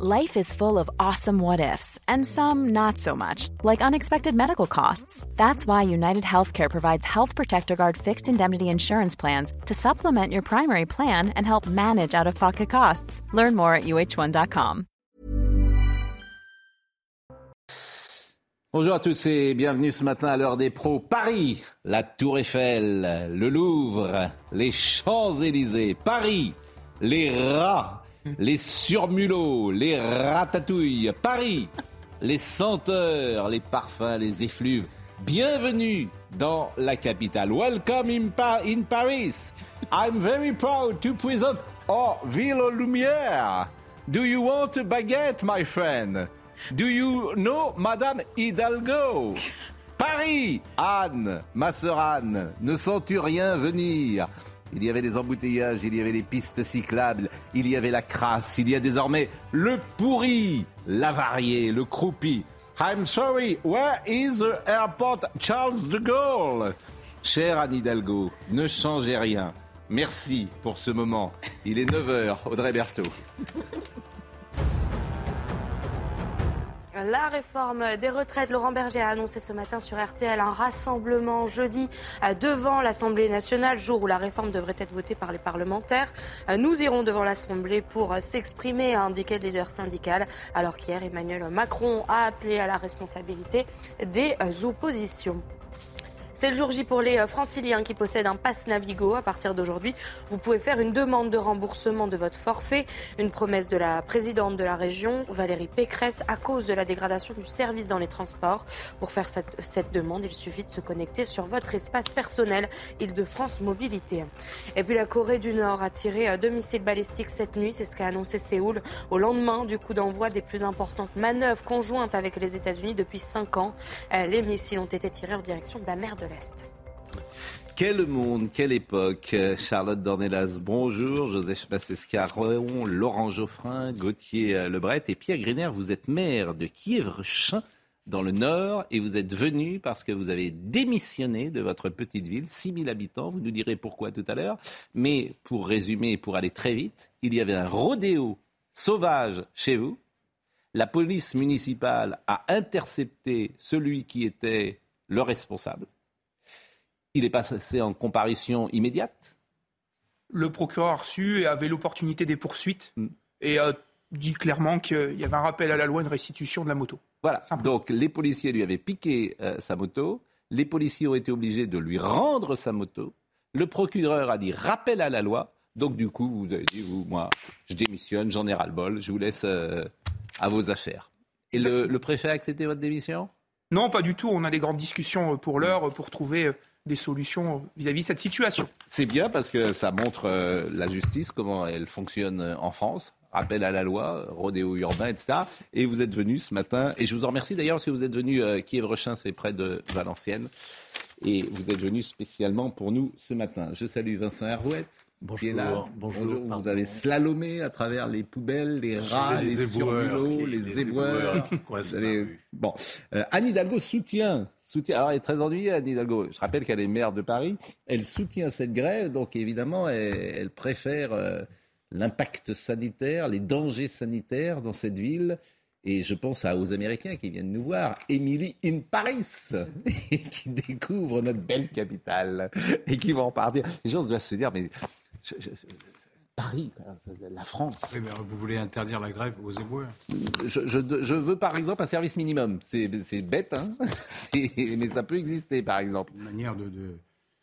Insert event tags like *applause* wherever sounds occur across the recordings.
Life is full of awesome what ifs, and some not so much, like unexpected medical costs. That's why United Healthcare provides Health Protector Guard fixed indemnity insurance plans to supplement your primary plan and help manage out of pocket costs. Learn more at uh1.com. Bonjour à tous et bienvenue ce matin à l'heure des pros. Paris, la Tour Eiffel, le Louvre, les Champs-Élysées, Paris, les rats les surmulots, les ratatouilles, Paris, les senteurs, les parfums, les effluves. Bienvenue dans la capitale. Welcome in, Paris. I'm very proud to present oh, Ville aux Lumières. Do you want a baguette, my friend? Do you know Madame Hidalgo? Paris, Anne, ma sœur Anne, ne sens-tu rien venir? Il y avait des embouteillages, il y avait des pistes cyclables, il y avait la crasse, il y a désormais le pourri, l'avarié, le croupi. I'm sorry, where is the airport Charles de Gaulle? Cher Anne Hidalgo, ne changez rien. Merci pour ce moment. Il est 9h, Audrey Berthaud. La réforme des retraites, Laurent Berger a annoncé ce matin sur RTL un rassemblement jeudi euh, devant l'Assemblée nationale, jour où la réforme devrait être votée par les parlementaires. Euh, nous irons devant l'Assemblée pour s'exprimer, a indiqué le leader syndical, alors qu'hier Emmanuel Macron a appelé à la responsabilité des euh, oppositions. C'est le jour J pour les euh, franciliens qui possèdent un pass Navigo. À partir d'aujourd'hui, vous pouvez faire une demande de remboursement de votre forfait. Une promesse de la présidente de la région, Valérie Pécresse, à cause de la dégradation du service dans les transports. Pour faire cette, cette demande, il suffit de se connecter sur votre espace personnel Île-de-France Mobilité. Et puis la Corée du Nord a tiré deux missiles balistiques cette nuit. C'est ce qu'a annoncé Séoul au lendemain du coup d'envoi des plus importantes manœuvres conjointes avec les États-Unis depuis cinq ans. Euh, les missiles ont été tirés en direction de la mer de quel monde, quelle époque. Charlotte Dornelas, bonjour. Joseph Massescaron, Laurent Geoffrin, Gauthier euh, Lebret et Pierre Griner. Vous êtes maire de Kievrechin dans le Nord et vous êtes venu parce que vous avez démissionné de votre petite ville, 6000 habitants. Vous nous direz pourquoi tout à l'heure. Mais pour résumer et pour aller très vite, il y avait un rodéo sauvage chez vous. La police municipale a intercepté celui qui était le responsable. Il est passé en comparution immédiate Le procureur a reçu et avait l'opportunité des poursuites mm. et a dit clairement qu'il y avait un rappel à la loi, une restitution de la moto. Voilà. Donc les policiers lui avaient piqué euh, sa moto. Les policiers ont été obligés de lui rendre sa moto. Le procureur a dit rappel à la loi. Donc du coup, vous avez dit, vous, moi, je démissionne, j'en ai ras-le-bol, je vous laisse euh, à vos affaires. Et le, le, préfet a accepté votre démission? Non, pas du tout. On a des grandes discussions euh, pour l'heure pour trouver des solutions vis-à-vis de cette situation. C'est bien parce que ça montre euh, la justice, comment elle fonctionne en France. Rappel à la loi, rodéo urbain, etc. Et vous êtes venu ce matin, et je vous en remercie d'ailleurs parce que vous êtes venu, euh, Kiev-Rechin, c'est près de Valenciennes, et vous êtes venu spécialement pour nous ce matin. Je salue Vincent Hervouette. Bonjour, bonjour, Vous avez slalomé à travers les poubelles, les rats, les, les les, éboueurs. Bon, euh, Anne Hidalgo soutient alors, elle est très ennuyée, Anne Hidalgo. Je rappelle qu'elle est maire de Paris. Elle soutient cette grève, donc évidemment, elle, préfère euh, l'impact sanitaire, les dangers sanitaires dans cette ville. Et je pense aux Américains qui viennent nous voir, Emily in Paris, *laughs* qui découvrent notre belle capitale et qui vont repartir. Les gens doivent se dire, mais Paris, la France. Oui, mais vous voulez interdire la grève aux éboueurs je, veux par exemple un service minimum. C'est bête, hein *laughs* mais ça peut exister par exemple. Une manière de,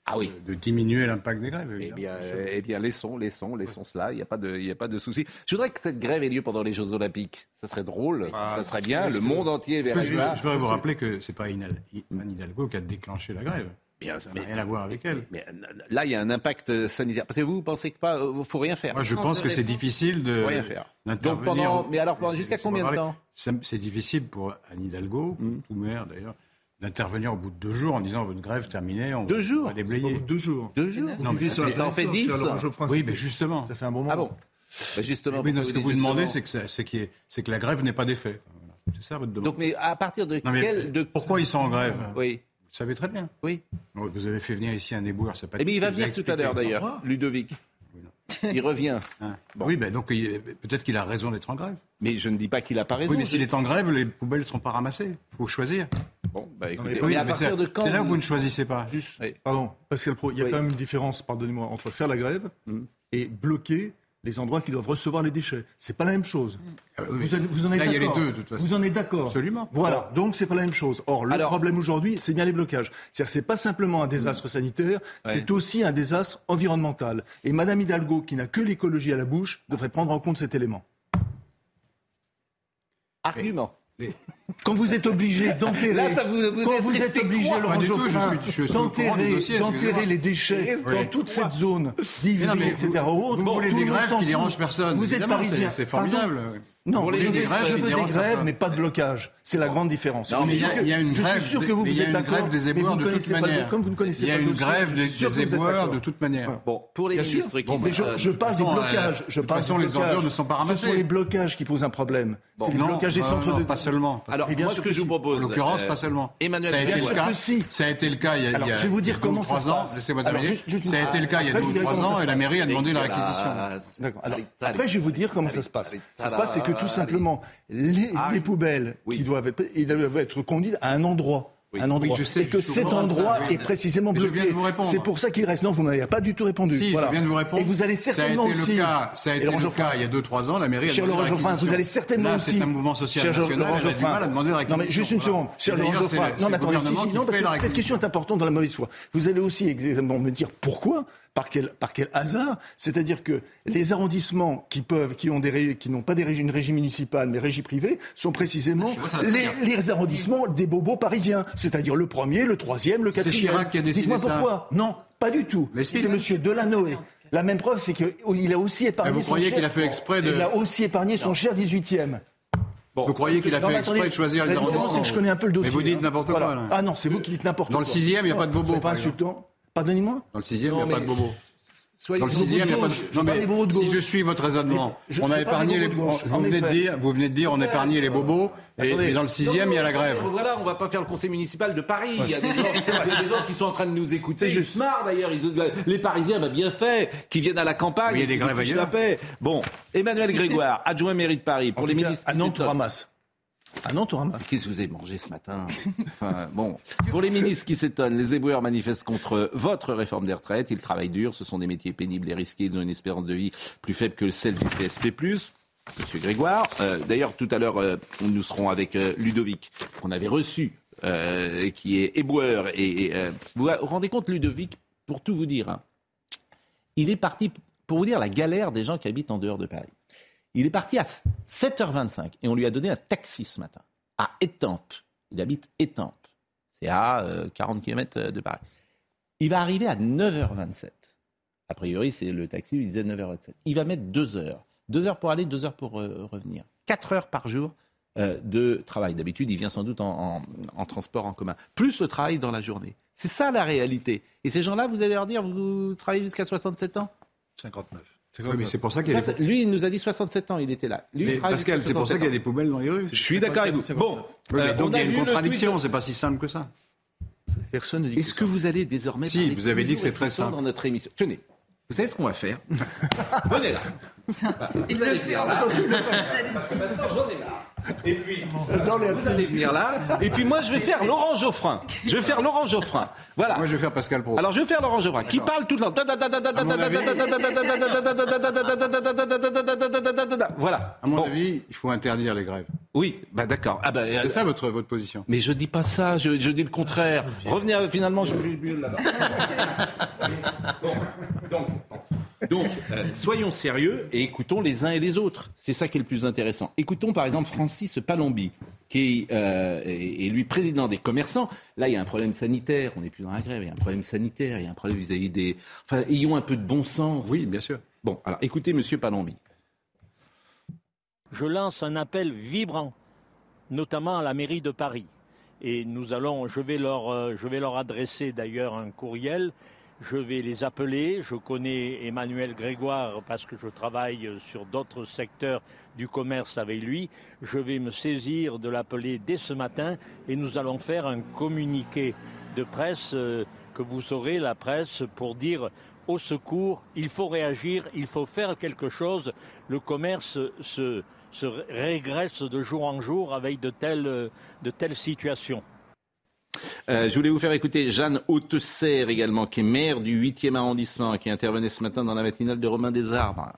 ah oui. de, diminuer l'impact des grèves. Eh bien, eh bien, laissons, laissons, laissons cela. Il n'y a pas de, il a pas de souci. Je voudrais que cette grève ait lieu pendant les Jeux Olympiques. Ça serait drôle, ah, ça serait bien. Le monde entier verrait ça. Je voudrais vous rappeler que c'est pas Anne Hidalgo qui a déclenché la grève. Bien, ça n'a rien à voir avec elle. Mais, là, il y a un impact sanitaire. Parce que vous, vous pensez que pas, euh, faut rien faire. Moi, je pense que c'est difficile de rien faire. Donc pendant, mais alors jusqu'à combien de temps C'est difficile pour Anne Hidalgo, tout maire d'ailleurs, d'intervenir au bout de deux jours en disant votre grève terminée, on deux jours. va déblayer. Deux jours. Deux jours. Non, mais ça, en fait dix. Oui, mais justement. Ça fait un bon moment. Ah bon bah justement. Oui, ce que vous demandez, c'est que, c'est que la grève n'est pas d'effet. C'est ça votre demande. Donc, mais à partir de quel, de... Pourquoi ils sont en grève? Oui. Vous savez très bien. Oui. Vous avez fait venir ici un éboueur, c'est pas. Eh bien, il va venir tout à l'heure d'ailleurs, Ludovic. Il revient. *laughs* Hein. Oui, ben donc peut-être qu'il a raison d'être en grève. Mais je ne dis pas qu'il n'a pas raison. Oui, mais s'il est en grève, les poubelles ne seront pas ramassées. Il faut choisir. Bon, bah écoutez, mais, à partir de quand C'est là où vous ne choisissez pas. Juste, Pardon, Pascal Pro, il y a quand même une différence, pardonnez-moi, entre faire la grève mm. et bloquer les endroits qui doivent recevoir les déchets. C'est pas la même chose. Ah vous, en, êtes d'accord. Il y a les deux, de toute façon. Vous en êtes d'accord. Absolument. Voilà. Donc c'est pas la même chose. Or, le problème aujourd'hui, c'est bien les blocages. C'est-à-dire, c'est pas simplement un désastre sanitaire, c'est aussi un désastre environnemental. Et Madame Hidalgo, qui n'a que l'écologie à la bouche, devrait prendre en compte cet élément. Argument. Quand vous êtes obligé d'enterrer, quand vous êtes obligé, Laurent Geoffrin, d'enterrer les déchets dans toute cette zone d'Ivry, etc. Vous voulez des grèves qui dérangent personne. Vous êtes parisien. C'est formidable. Non, je, veux, je veux des grèves, mais pas de blocage. C'est la grande différence. Non, mais il y, a une grève. Je suis sûr que vous, vous êtes d'accord. grève des éboueurs de toute manière. Comme vous ne connaissez pas Il y a une grève des éboueurs de toute manière. Bon, pour les ministres qui je passe des blocages. De toute façon, les ordures ne sont pas ramassées. Ce sont les blocages qui posent un problème. C'est les blocages des centres de. Pas seulement. Alors, moi, ce que je vous propose. En l'occurrence, pas seulement. Emmanuel ça a été le cas. Ça a été le cas il y a. Je vais vous dire comment ça se passe. Laissez-moi terminer. Ça a été le cas il y a deux ou trois ans et la mairie a demandé la réquisition. D'accord. Après, je vais vous dire comment ça se passe. Ça se passe, c'est que tout simplement les, ah poubelles qui doivent être, ils doivent être conduites à un endroit. Un endroit. et que cet endroit est précisément bloqué. C'est pour ça qu'il reste. Non, vous n'avez pas du tout répondu. Si, je viens de vous répondre. Et vous allez certainement ça a été aussi. Le cas, ça a été le cas il y a 2-3 ans. La mairie a Cher Laurent Geoffrin, vous allez certainement Là, aussi. C'est un mouvement social Cher national. Laurent Geoffrin, a demander la Non, mais juste une seconde. Cher Laurent Geoffrin. Non, mais attendez, si, si, non, parce que cette question est importante dans la mauvaise foi. Vous allez aussi exactement me dire pourquoi par quel, par quel hasard C'est-à-dire que les arrondissements qui peuvent, qui ont des, qui n'ont pas des régies, une régie municipale mais régie privée, sont précisément les, les, arrondissements des bobos parisiens. C'est-à-dire le premier, le troisième, le quatrième. C'est Chirac qui a décidé Dites-moi pourquoi Non, pas du tout. C'est Monsieur Delanoë. La même preuve, c'est qu'il a aussi épargné. vous croyez qu'il a fait exprès de. Il a aussi épargné son cher 18e. Bon. Vous croyez qu'il a fait exprès de choisir les arrondissements Je connais un peu le dossier. Mais vous dites hein. n'importe quoi. Ah non, c'est vous qui dites n'importe quoi. Dans le sixième, il n'y a pas de bobo. C'est pas insultant. Pardonnez-moi Dans le sixième, il n'y a pas de bobo. Dans le sixième, il n'y a pas de. Non, mais si je suis votre raisonnement, on a épargné les. Vous venez de dire, vous venez de dire, on a épargné les bobos. Et, dans le sixième, il y a la grève. Voilà, on va pas faire le conseil municipal de Paris. Il y a des gens, qui sont en train de nous écouter. C'est juste marre d'ailleurs. Les Parisiens, bah, bien fait, qui viennent à la campagne. il y a des grèves ailleurs. La paix. Bon, Emmanuel Grégoire, adjoint mairie de Paris, pour les ministres. À Nantes, on ramasse. Ah non, tu. Qu'est-ce que vous avez mangé ce matin? Bon, pour les ministres qui s'étonnent, les éboueurs manifestent contre votre réforme des retraites. Ils travaillent dur, ce sont des métiers pénibles et risqués, ils ont une espérance de vie plus faible que celle du CSP+. Monsieur Grégoire, euh, d'ailleurs tout à l'heure euh, nous serons avec euh, Ludovic, qu'on avait reçu, qui est éboueur. Et, vous vous rendez compte, Ludovic, pour tout vous dire, hein, il est parti pour vous dire la galère des gens qui habitent en dehors de Paris. Il est parti à 7h25 et on lui a donné un taxi ce matin à Étampes. Il habite Étampes. C'est à 40 euh, km de Paris. Il va arriver à 9h27. A priori, c'est le taxi, il disait 9h27. Il va mettre 2 heures. 2 heures pour aller, 2 heures pour euh, revenir. 4 heures par jour euh, de travail. D'habitude, il vient sans doute en, en, transport en commun. Plus le travail dans la journée. C'est ça la réalité. Et ces gens-là, vous allez leur dire, vous travaillez jusqu'à 67 ans? 59 mais c'est pour ça qu'il y a Lui, il nous a dit 67 ans, il était là. Lui, Pascal, c'est pour ça qu'il y a des poubelles dans les rues. Je suis d'accord avec vous. Bon, euh, donc il y a une contradiction, c'est pas si simple que ça. Personne ne dit Est-ce que, vous allez désormais Si, vous avez dit que c'est très simple. dans notre émission? Tenez, vous savez ce qu'on va faire? *laughs* Venez là. Il le fait. Attention, il le fait. Maintenant, j'en ai marre. Et puis, vous allez venir là. Et puis moi, je vais faire Laurent Geoffrin. Je vais faire Laurent Geoffrin. Voilà. Moi, je vais faire Pascal Pro. Alors, je vais faire Laurent Geoffrin, qui parle tout le temps. Voilà. À mon avis, il faut interdire les grèves. Oui, bah d'accord. Ah bah, c'est ça votre, votre position. Mais je dis pas ça, je, je dis le contraire. Revenir finalement, je vais là-bas. donc, donc euh, soyons sérieux et écoutons les uns et les autres. C'est ça qui est le plus intéressant. Écoutons par exemple Francis Palombi, qui euh, est, lui président des commerçants. Là, il y a un problème sanitaire. On n'est plus dans la grève. Il y a un problème sanitaire. Il y a un problème vis-à-vis des. Enfin, ayons un peu de bon sens. Oui, bien sûr. Bon, alors écoutez Monsieur Palombi. Je lance un appel vibrant, notamment à la mairie de Paris. Et nous allons, je vais leur, euh, je vais leur adresser d'ailleurs un courriel je vais les appeler. Je connais Emmanuel Grégoire parce que je travaille sur d'autres secteurs du commerce avec lui. Je vais me saisir de l'appeler dès ce matin et nous allons faire un communiqué de presse euh, que vous saurez, la presse, pour dire au secours, il faut réagir, il faut faire quelque chose. Le commerce se, régresse de jour en jour avec de telles, de telles situations. Euh, je voulais vous faire écouter Jeanne Hautesser également, qui est maire du 8e arrondissement, qui intervenait ce matin dans la matinale de Romain des Arbres.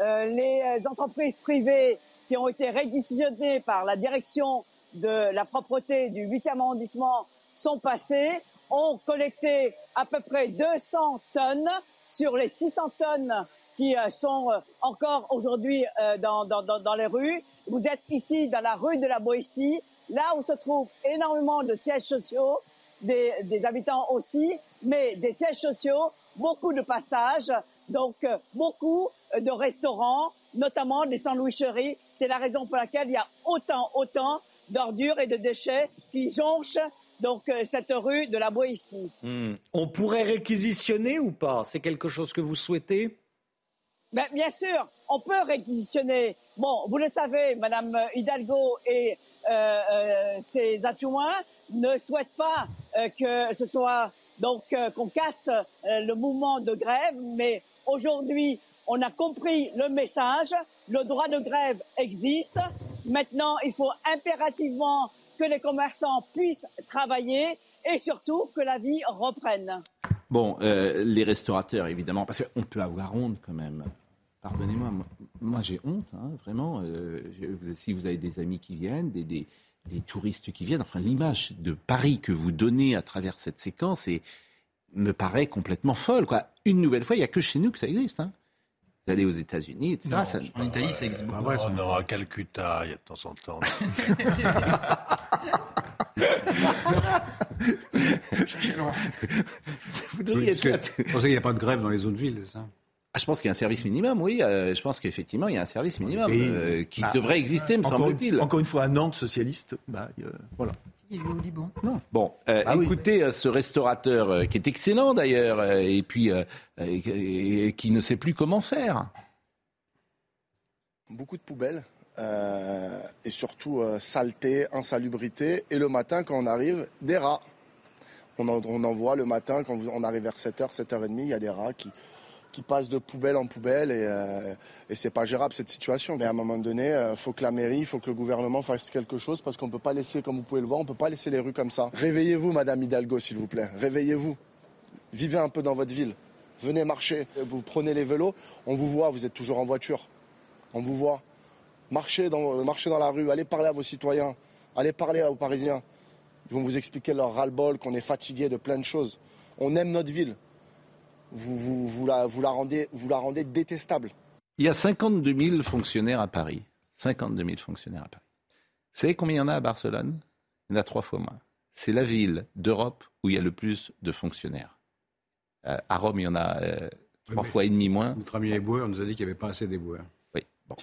Euh, les entreprises privées qui ont été réquisitionnées par la direction de la propreté du 8e arrondissement sont passées, ont collecté à peu près 200 tonnes sur les 600 tonnes qui euh, sont encore aujourd'hui dans, dans, dans, les rues. Vous êtes ici dans la rue de la Boétie là où se trouvent énormément de sièges sociaux, des, habitants aussi, mais des sièges sociaux, beaucoup de passages, donc euh, beaucoup de restaurants, notamment des sandwicheries. C'est la raison pour laquelle il y a autant, autant d'ordures et de déchets qui jonchent donc euh, cette rue de la Boétie. Hmm. On pourrait réquisitionner ou pas? C'est quelque chose que vous souhaitez? Ben, Bien sûr, on peut réquisitionner. Bon, vous le savez, Madame Hidalgo et ces adjoints ne souhaitent pas euh, que ce soit donc qu'on casse le mouvement de grève, mais aujourd'hui on a compris le message, le droit de grève existe. Maintenant, il faut impérativement que les commerçants puissent travailler et surtout que la vie reprenne. Bon, les restaurateurs, évidemment, parce qu'on peut avoir honte quand même. Pardonnez-moi, moi, j'ai honte, hein, vraiment. Euh, si vous avez des amis qui viennent, des, des, touristes qui viennent, enfin l'image de Paris que vous donnez à travers cette séquence me paraît complètement folle. Quoi. Une nouvelle fois, il n'y a que chez nous que ça existe. Hein. Vous allez aux États-Unis, etc. En Italie, ça existe beaucoup. Bah on aura Calcutta, il y a de temps en temps. *laughs* vous devriez être... Vous pensez qu'il n'y a pas de grève dans les autres villes, c'est ça? Ah, je pense qu'il y a un service minimum, oui. Euh, je pense qu'effectivement, il y a un service minimum euh, qui bah, devrait exister, me semble-t-il. Encore une fois, à Nantes, socialiste, bah, voilà. Il est au Liban. Non. Bon, euh, ah écoutez ce restaurateur qui est excellent d'ailleurs, et puis qui ne sait plus comment faire. Beaucoup de poubelles. et surtout saleté, insalubrité. Et le matin, quand on arrive, des rats. On en, on en voit le matin, quand on arrive vers 7h, 7h30, il y a des rats qui, qui passe de poubelle en poubelle et, euh, et c'est pas gérable cette situation. Mais à un moment donné, il euh, faut que la mairie, il faut que le gouvernement fasse quelque chose parce qu'on peut pas laisser, comme vous pouvez le voir, on peut pas laisser les rues comme ça. Réveillez-vous, Madame Hidalgo, s'il vous plaît. Réveillez-vous. Vivez un peu dans votre ville. Venez marcher. Vous prenez les vélos, on vous voit, vous êtes toujours en voiture. On vous voit. Marchez dans, marchez dans la rue, allez parler à vos citoyens, allez parler aux Parisiens. Ils vont vous expliquer leur ras-le-bol, qu'on est fatigué de plein de choses. On aime notre ville vous, vous, la, vous, la rendez, vous la rendez détestable. Il y a 52 000 fonctionnaires à Paris. 52 000 fonctionnaires à Paris. Vous savez combien il y en a à Barcelone? Il y en a trois fois moins. C'est la ville d'Europe où il y a le plus de fonctionnaires. Euh, à Rome, il y en a euh, trois fois et demi moins. Notre ami éboueur nous a dit qu'il n'y avait pas assez d'éboueurs. Oui, bon.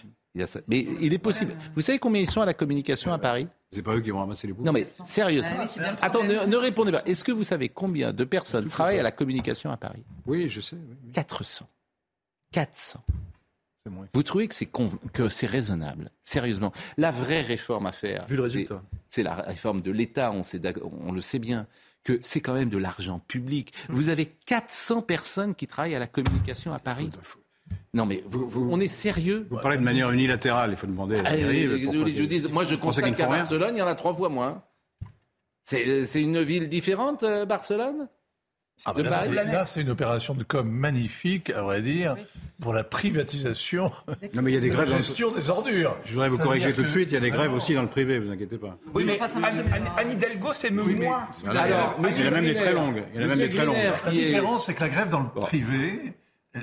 Mais il est possible. Vous savez combien ils sont à la communication à Paris? C'est pas eux qui vont ramasser les Non, mais sérieusement. Ah Attends, ne, répondez pas. Est-ce que vous savez combien de personnes travaillent à la communication à Paris? Oui, je sais. 400. 400. Vous trouvez que c'est que c'est raisonnable? Sérieusement, la vraie réforme à faire. Vu le résultat. C'est la réforme de l'État. On, on le sait bien que c'est quand même de l'argent public. Vous avez 400 personnes qui travaillent à la communication à Paris. Non, mais on est sérieux Vous parlez de manière unilatérale, il faut demander. Ah, je, dis, moi, je constate qu'à Barcelone, il y en a trois fois moins. C'est une ville différente, euh, Barcelone? Ah, là, c'est une opération de com magnifique, à vrai dire, pour la privatisation non, mais il y a des grèves la gestion des ordures. Je voudrais vous corriger tout de suite, il y a des grèves aussi dans le privé, vous inquiétez pas. Oui, mais Anne, Hidalgo, c'est oui, moins. Alors, il y en a même des très longues. Il y en a même des très longues. La différence, c'est que la grève dans le privé,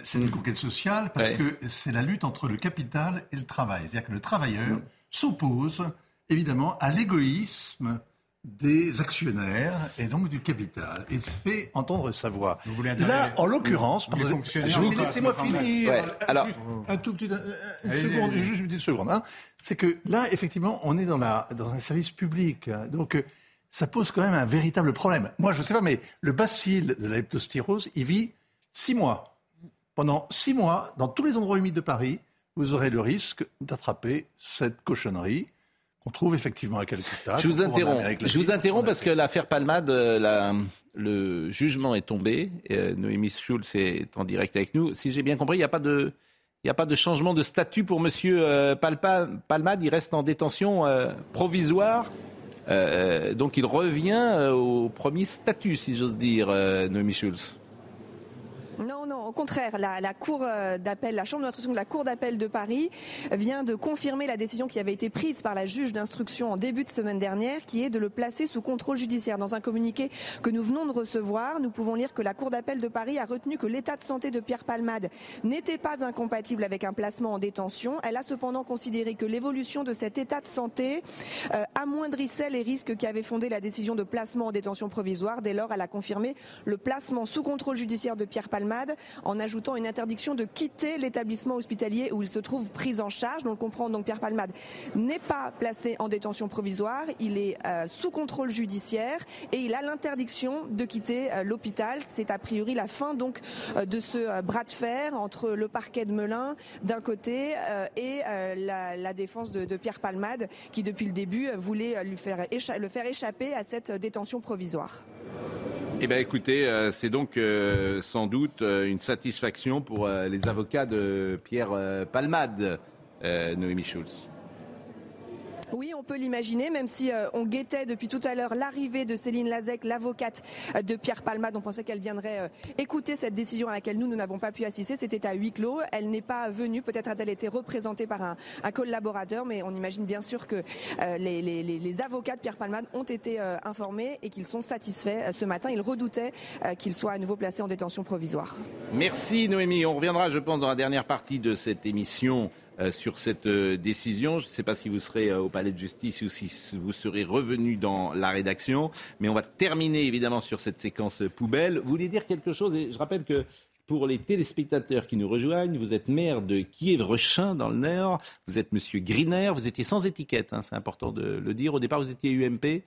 c'est une conquête sociale parce que c'est la lutte entre le capital et le travail. C'est-à-dire que le travailleur mm. s'oppose évidemment à l'égoïsme des actionnaires et donc du capital et fait entendre sa voix. Là, en l'occurrence, je vous laissez-moi finir. Alors, un, tout petit, une seconde, juste une petite seconde. Hein. C'est que là, effectivement, on est dans, la, dans un service public, donc euh, ça pose quand même un véritable problème. Moi, je ne sais pas, mais le bacille de la leptostyrose, il vit six mois pendant six mois, dans tous les endroits humides de Paris, vous aurez le risque d'attraper cette cochonnerie qu'on trouve effectivement à Calcutta. Je vous interromps. Je vous interromps parce que l'affaire Palmade, euh, le jugement est tombé. Noémie Schulz est en direct avec nous. Si j'ai bien compris, il n'y a pas de il n'y a pas de changement de statut pour M. Euh, Palmade. Il reste en détention euh, provisoire. Euh, donc il revient au premier statut, si j'ose dire, Noémie Schulz. Non, non, au contraire, la, cour euh, d'appel, la chambre d'instruction de la cour d'appel de Paris vient de confirmer la décision qui avait été prise par la juge d'instruction en début de semaine dernière, qui est de le placer sous contrôle judiciaire. Dans un communiqué que nous venons de recevoir, nous pouvons lire que la cour d'appel de Paris a retenu que l'état de santé de Pierre Palmade n'était pas incompatible avec un placement en détention. Elle a cependant considéré que l'évolution de cet état de santé euh, amoindrissait les risques qui avaient fondé la décision de placement en détention provisoire. Dès lors, elle a confirmé le placement sous contrôle judiciaire de Pierre Palmade en ajoutant une interdiction de quitter l'établissement hospitalier où il se trouve pris en charge. On comprend donc Pierre Palmade n'est pas placé en détention provisoire, il est euh, sous contrôle judiciaire et il a l'interdiction de quitter euh, l'hôpital. C'est a priori la fin donc euh, de ce bras de fer entre le parquet de Melun d'un côté et la, défense de, Pierre Palmade qui depuis le début voulait lui le faire échapper à cette détention provisoire. Eh bien, écoutez, euh, c'est donc euh, sans doute euh, une satisfaction pour les avocats de Pierre Palmade, Noémie Schulz. Oui, on peut l'imaginer, même si euh, on guettait depuis tout à l'heure l'arrivée de Céline Lazec, l'avocate euh, de Pierre Palmade. On pensait qu'elle viendrait euh, écouter cette décision à laquelle nous, nous n'avons pas pu assister. C'était à huis clos. Elle n'est pas venue. Peut-être a-t-elle été représentée par un, collaborateur, mais on imagine bien sûr que les, avocats de Pierre Palmade ont été informés et qu'ils sont satisfaits ce matin. Ils redoutaient qu'il soit à nouveau placé en détention provisoire. Merci Noémie. On reviendra, je pense, dans la dernière partie de cette émission sur cette euh, décision. Je ne sais pas si vous serez euh, au palais de justice ou si vous serez revenu dans la rédaction, mais on va terminer évidemment sur cette séquence poubelle. Vous voulez dire quelque chose? Et je rappelle que pour les téléspectateurs qui nous rejoignent, vous êtes maire de Kiev-Rechin dans le Nord, vous êtes monsieur Griner, vous étiez sans étiquette, hein, c'est important de le dire. Au départ, vous étiez UMP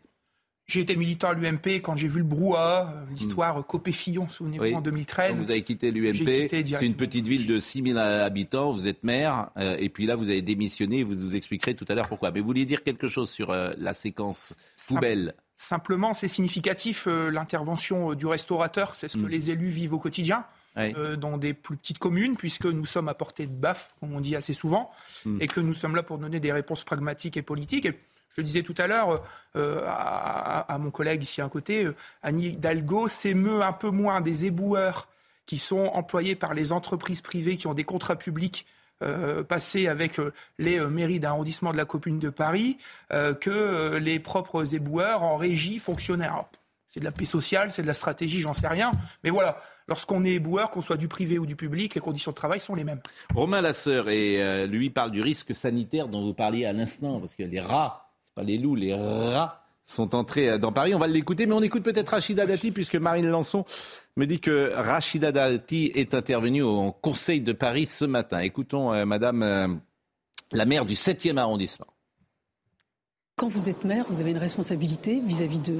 j'ai été militant à l'UMP quand j'ai vu le brouhaha, euh, l'histoire hmm. Copé-Fillon, souvenez-vous, en 2013. vous avez quitté l'UMP, c'est une petite ville de 6000 habitants, vous êtes maire, euh, et puis là vous avez démissionné, vous nous expliquerez tout à l'heure pourquoi. Mais vous vouliez dire quelque chose sur euh, la séquence poubelle Simplement, c'est significatif l'intervention du restaurateur, c'est ce que hmm. les élus vivent au quotidien. dans des plus petites communes, puisque nous sommes à portée de baffe, comme on dit assez souvent, hmm. et que nous sommes là pour donner des réponses pragmatiques et politiques. Je disais tout à l'heure euh, à, mon collègue ici à côté, euh, Annie Hidalgo s'émeut un peu moins des éboueurs qui sont employés par les entreprises privées qui ont des contrats publics euh, passés avec les mairies d'arrondissement de la commune de Paris que les propres éboueurs en régie fonctionnaires. C'est de la paix sociale, c'est de la stratégie, j'en sais rien. Mais voilà, lorsqu'on est éboueur, qu'on soit du privé ou du public, les conditions de travail sont les mêmes. Romain Lasseur, et lui parle du risque sanitaire dont vous parliez à l'instant, parce que les rats les loups, les rats sont entrés dans Paris. On va l'écouter, mais on écoute peut-être Rachida Dati, puisque Marine Lançon me dit que Rachida Dati est intervenue au Conseil de Paris ce matin. Écoutons euh, Madame euh, la maire du 7e arrondissement. Quand vous êtes maire, vous avez une responsabilité vis-à-vis de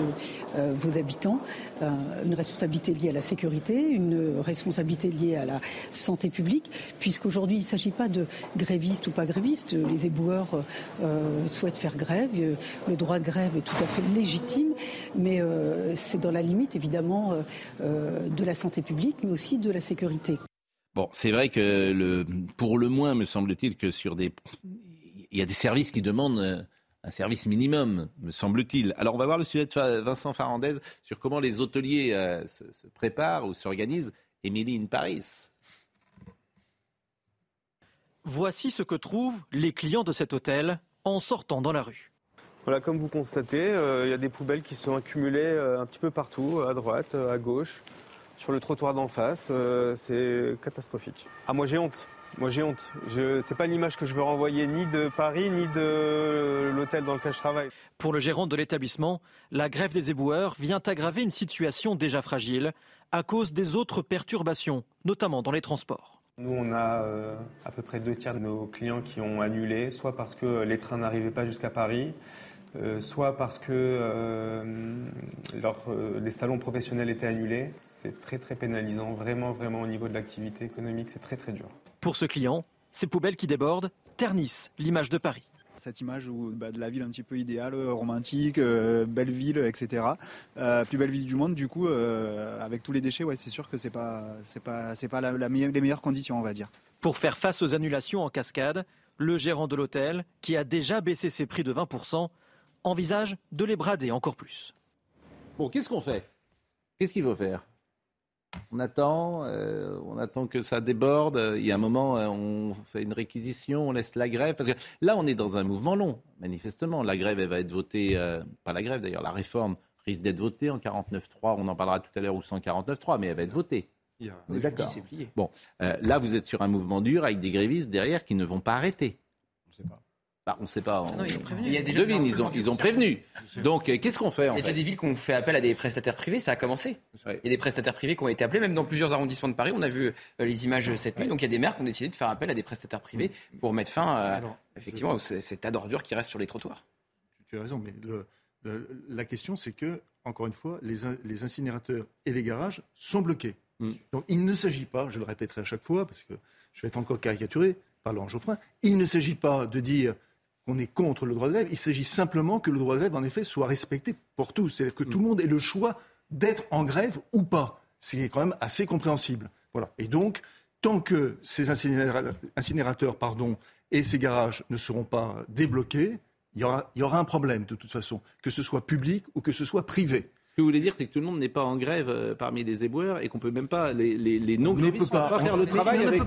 euh, vos habitants, euh, une responsabilité liée à la sécurité, une responsabilité liée à la santé publique, puisqu'aujourd'hui il ne s'agit pas de grévistes ou pas grévistes. Les éboueurs euh, souhaitent faire grève, le droit de grève est tout à fait légitime, mais c'est dans la limite évidemment de la santé publique, mais aussi de la sécurité. Bon, c'est vrai que pour le moins, me semble-t-il que sur des, il y a des services qui demandent un service minimum, me semble-t-il. Alors on va voir le sujet de Vincent Farandez sur comment les hôteliers euh, se, préparent ou s'organisent. Émilie in Paris. Voici ce que trouvent les clients de cet hôtel en sortant dans la rue. Voilà, comme vous constatez, euh, il y a des poubelles qui sont accumulées euh, un petit peu partout, à droite, à gauche, sur le trottoir d'en face. c'est catastrophique. Ah, moi j'ai honte. Moi j'ai honte. Ce n'est pas l'image que je veux renvoyer ni de Paris ni de l'hôtel dans lequel je travaille. Pour le gérant de l'établissement, la grève des éboueurs vient aggraver une situation déjà fragile à cause des autres perturbations, notamment dans les transports. Nous, on a euh, à peu près deux tiers de nos clients qui ont annulé, soit parce que les trains n'arrivaient pas jusqu'à Paris, euh, soit parce que euh, les salons professionnels étaient annulés. C'est très très pénalisant, vraiment vraiment au niveau de l'activité économique, c'est très très dur. Pour ce client, ces poubelles qui débordent ternissent l'image de Paris. cette image où, bah, de la ville un petit peu idéale, romantique, belle ville, etc. plus belle ville du monde, du coup, avec tous les déchets, ouais, c'est sûr que c'est pas, c'est pas, c'est pas la, les meilleures conditions, on va dire. Pour faire face aux annulations en cascade, le gérant de l'hôtel, qui a déjà baissé ses prix de 20%, envisage de les brader encore plus. Bon, qu'est-ce qu'on fait? Qu'est-ce qu'il faut faire? On attend, euh, on attend que ça déborde. Il y a un moment, euh, on fait une réquisition, on laisse la grève. Parce que là, on est dans un mouvement long, manifestement. La grève, elle va être votée, euh, pas la grève d'ailleurs, la réforme risque d'être votée en 49.3. On en parlera tout à l'heure ou 149.3, mais elle va être votée. On est d'accord. Bon, là, vous êtes sur un mouvement dur avec des grévistes derrière qui ne vont pas arrêter. Bah, on ne sait pas. ils ont prévenu. Il y a déjà devine, ils ont, ils ont prévenu. Donc, euh, qu'est-ce qu'on fait Il y a déjà des villes qui ont fait appel à des prestataires privés, ça a commencé. Il y a des prestataires privés qui ont été appelés, même dans plusieurs arrondissements de Paris. On a vu euh, les images cette nuit. Donc, il y a des maires qui ont décidé de faire appel à des prestataires privés pour mettre fin, à, effectivement, à cet tas d'ordures qui reste sur les trottoirs. Tu as raison, mais la question, c'est que, encore une fois, les, les, incinérateurs et les garages sont bloqués. Mm. Donc, il ne s'agit pas, je le répéterai à chaque fois, parce que je vais être encore caricaturé par Laurent Geoffrin, il ne s'agit pas de dire qu'on est contre le droit de grève. Il s'agit simplement que le droit de grève, en effet, soit respecté pour tous. C'est-à-dire que tout le monde ait le choix d'être en grève ou pas. C'est quand même assez compréhensible. Voilà. Et donc, tant que ces incinérateurs, pardon, et ces garages ne seront pas débloqués, il y, aura, il y aura un problème de toute façon, que ce soit public ou que ce soit privé. Ce que vous voulez dire, c'est que tout le monde n'est pas en grève euh, parmi les éboueurs et qu'on peut même pas, les, les, non-grévistes ne pas, faire le travail avec...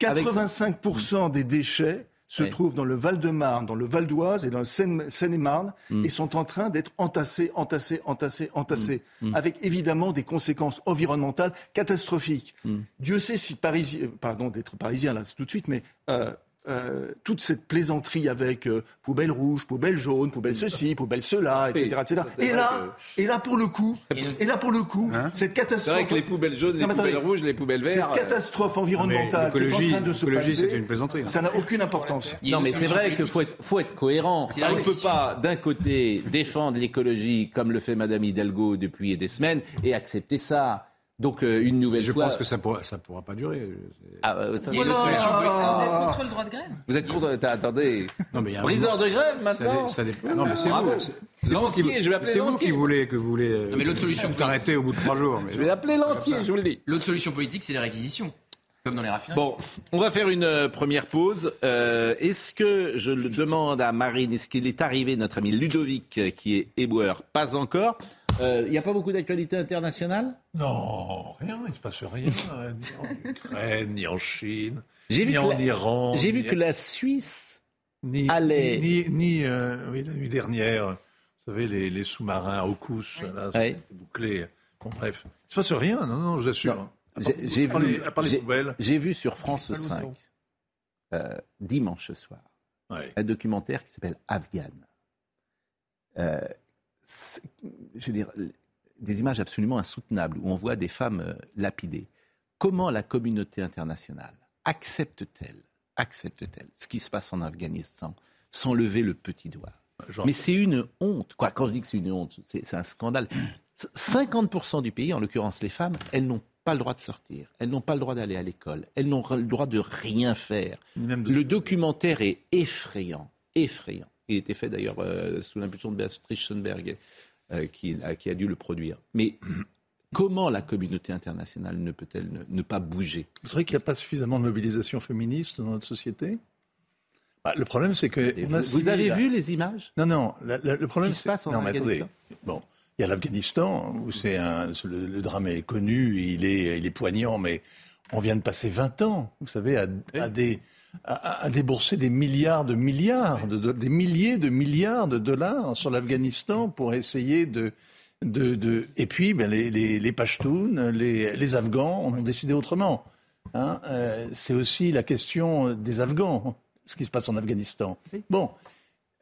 85% euh, des déchets se trouvent dans le Val-de-Marne, dans le Val d'Oise et dans le Seine-et-Marne mm. et sont en train d'être entassés, entassés, entassés, entassés, mm. Mm. avec évidemment des conséquences environnementales catastrophiques. Dieu sait si Paris, euh, pardon d'être parisien là tout de suite, mais euh, euh, toute cette plaisanterie avec euh, poubelle rouge, poubelle jaune, poubelle ceci, poubelle cela, etc., etc. Et là, et là pour le coup, et là pour le coup, hein cette catastrophe. C'est vrai que les poubelles jaunes, les poubelles rouges, les poubelles vertes. Cette catastrophe environnementale qui est en train de se passer, une plaisanterie, hein. ça n'a aucune importance. Non, mais c'est vrai qu'il faut être, faut être cohérent. On ne peut pas, d'un côté, défendre l'écologie comme le fait Madame Hidalgo depuis des semaines et accepter ça. Donc euh, une nouvelle je fois. Je pense que ça ne pourra, ça pourra pas durer. Ah, euh, ça... Vous êtes contre le droit de grève Vous êtes contre. Attendez. Non, mais Briseur de grève maintenant ça, dépend. Non, mais c'est vous. C'est vous, qui, je vais vous qui voulez que vous voulez. Euh, non, mais l'autre solution. T'arrêter au bout de trois jours. Mais je vais appeler l'entier, je vous le dis. L'autre solution politique, c'est les réquisitions. Comme dans les raffineries. Bon, on va faire une première pause. est-ce que je le demande à Marine, est-ce qu'il est arrivé, notre ami Ludovic, qui est éboueur Pas encore? Il euh, n'y a pas beaucoup d'actualité internationale Non, rien, il ne se passe rien, hein, ni en Ukraine, ni en Chine, ni en Iran. J'ai vu que la Suisse ni, allait... Ni, euh, oui, la nuit dernière, vous savez, les, les sous-marins au Cous, là, c'est bouclé. Bon, bref, il ne se passe rien, non, non, je vous assure. J'ai vu, j'ai vu sur France 5, euh, dimanche soir, un documentaire qui s'appelle Afghan. Je veux dire, des images absolument insoutenables où on voit des femmes euh, lapidées. Comment la communauté internationale accepte-t-elle, accepte-t-elle ce qui se passe en Afghanistan sans lever le petit doigt? Mais c'est une honte. Quoi, quand je dis que c'est une honte, c'est un scandale. 50% du pays, en l'occurrence les femmes, elles n'ont pas le droit de sortir, elles n'ont pas le droit d'aller à l'école, elles n'ont le droit de rien faire. Le documentaire est effrayant, effrayant. Il était fait d'ailleurs euh, sous l'impulsion de Beatrice Schoenberg, euh, qui, a dû le produire. Mais *clears throat* comment la communauté internationale ne peut-elle ne, pas bouger? Vous trouvez qu'il n'y a pas suffisamment de mobilisation féministe dans notre société? Bah, Le problème, c'est que. Vous, avez vu les images? Non, non. le problème, Ce qui se passe en non, Afghanistan? bon, il y a l'Afghanistan où c'est le, drame est connu, il est, il est poignant, mais on vient de passer 20 ans, vous savez, à, à des à, débourser des milliards de milliards, de, des milliers de milliards de dollars sur l'Afghanistan pour essayer de, de, de... Et puis, ben, les, les, les Pashtuns, les, les, Afghans ont décidé autrement. Hein. Euh, c'est aussi la question des Afghans, ce qui se passe en Afghanistan. Bon,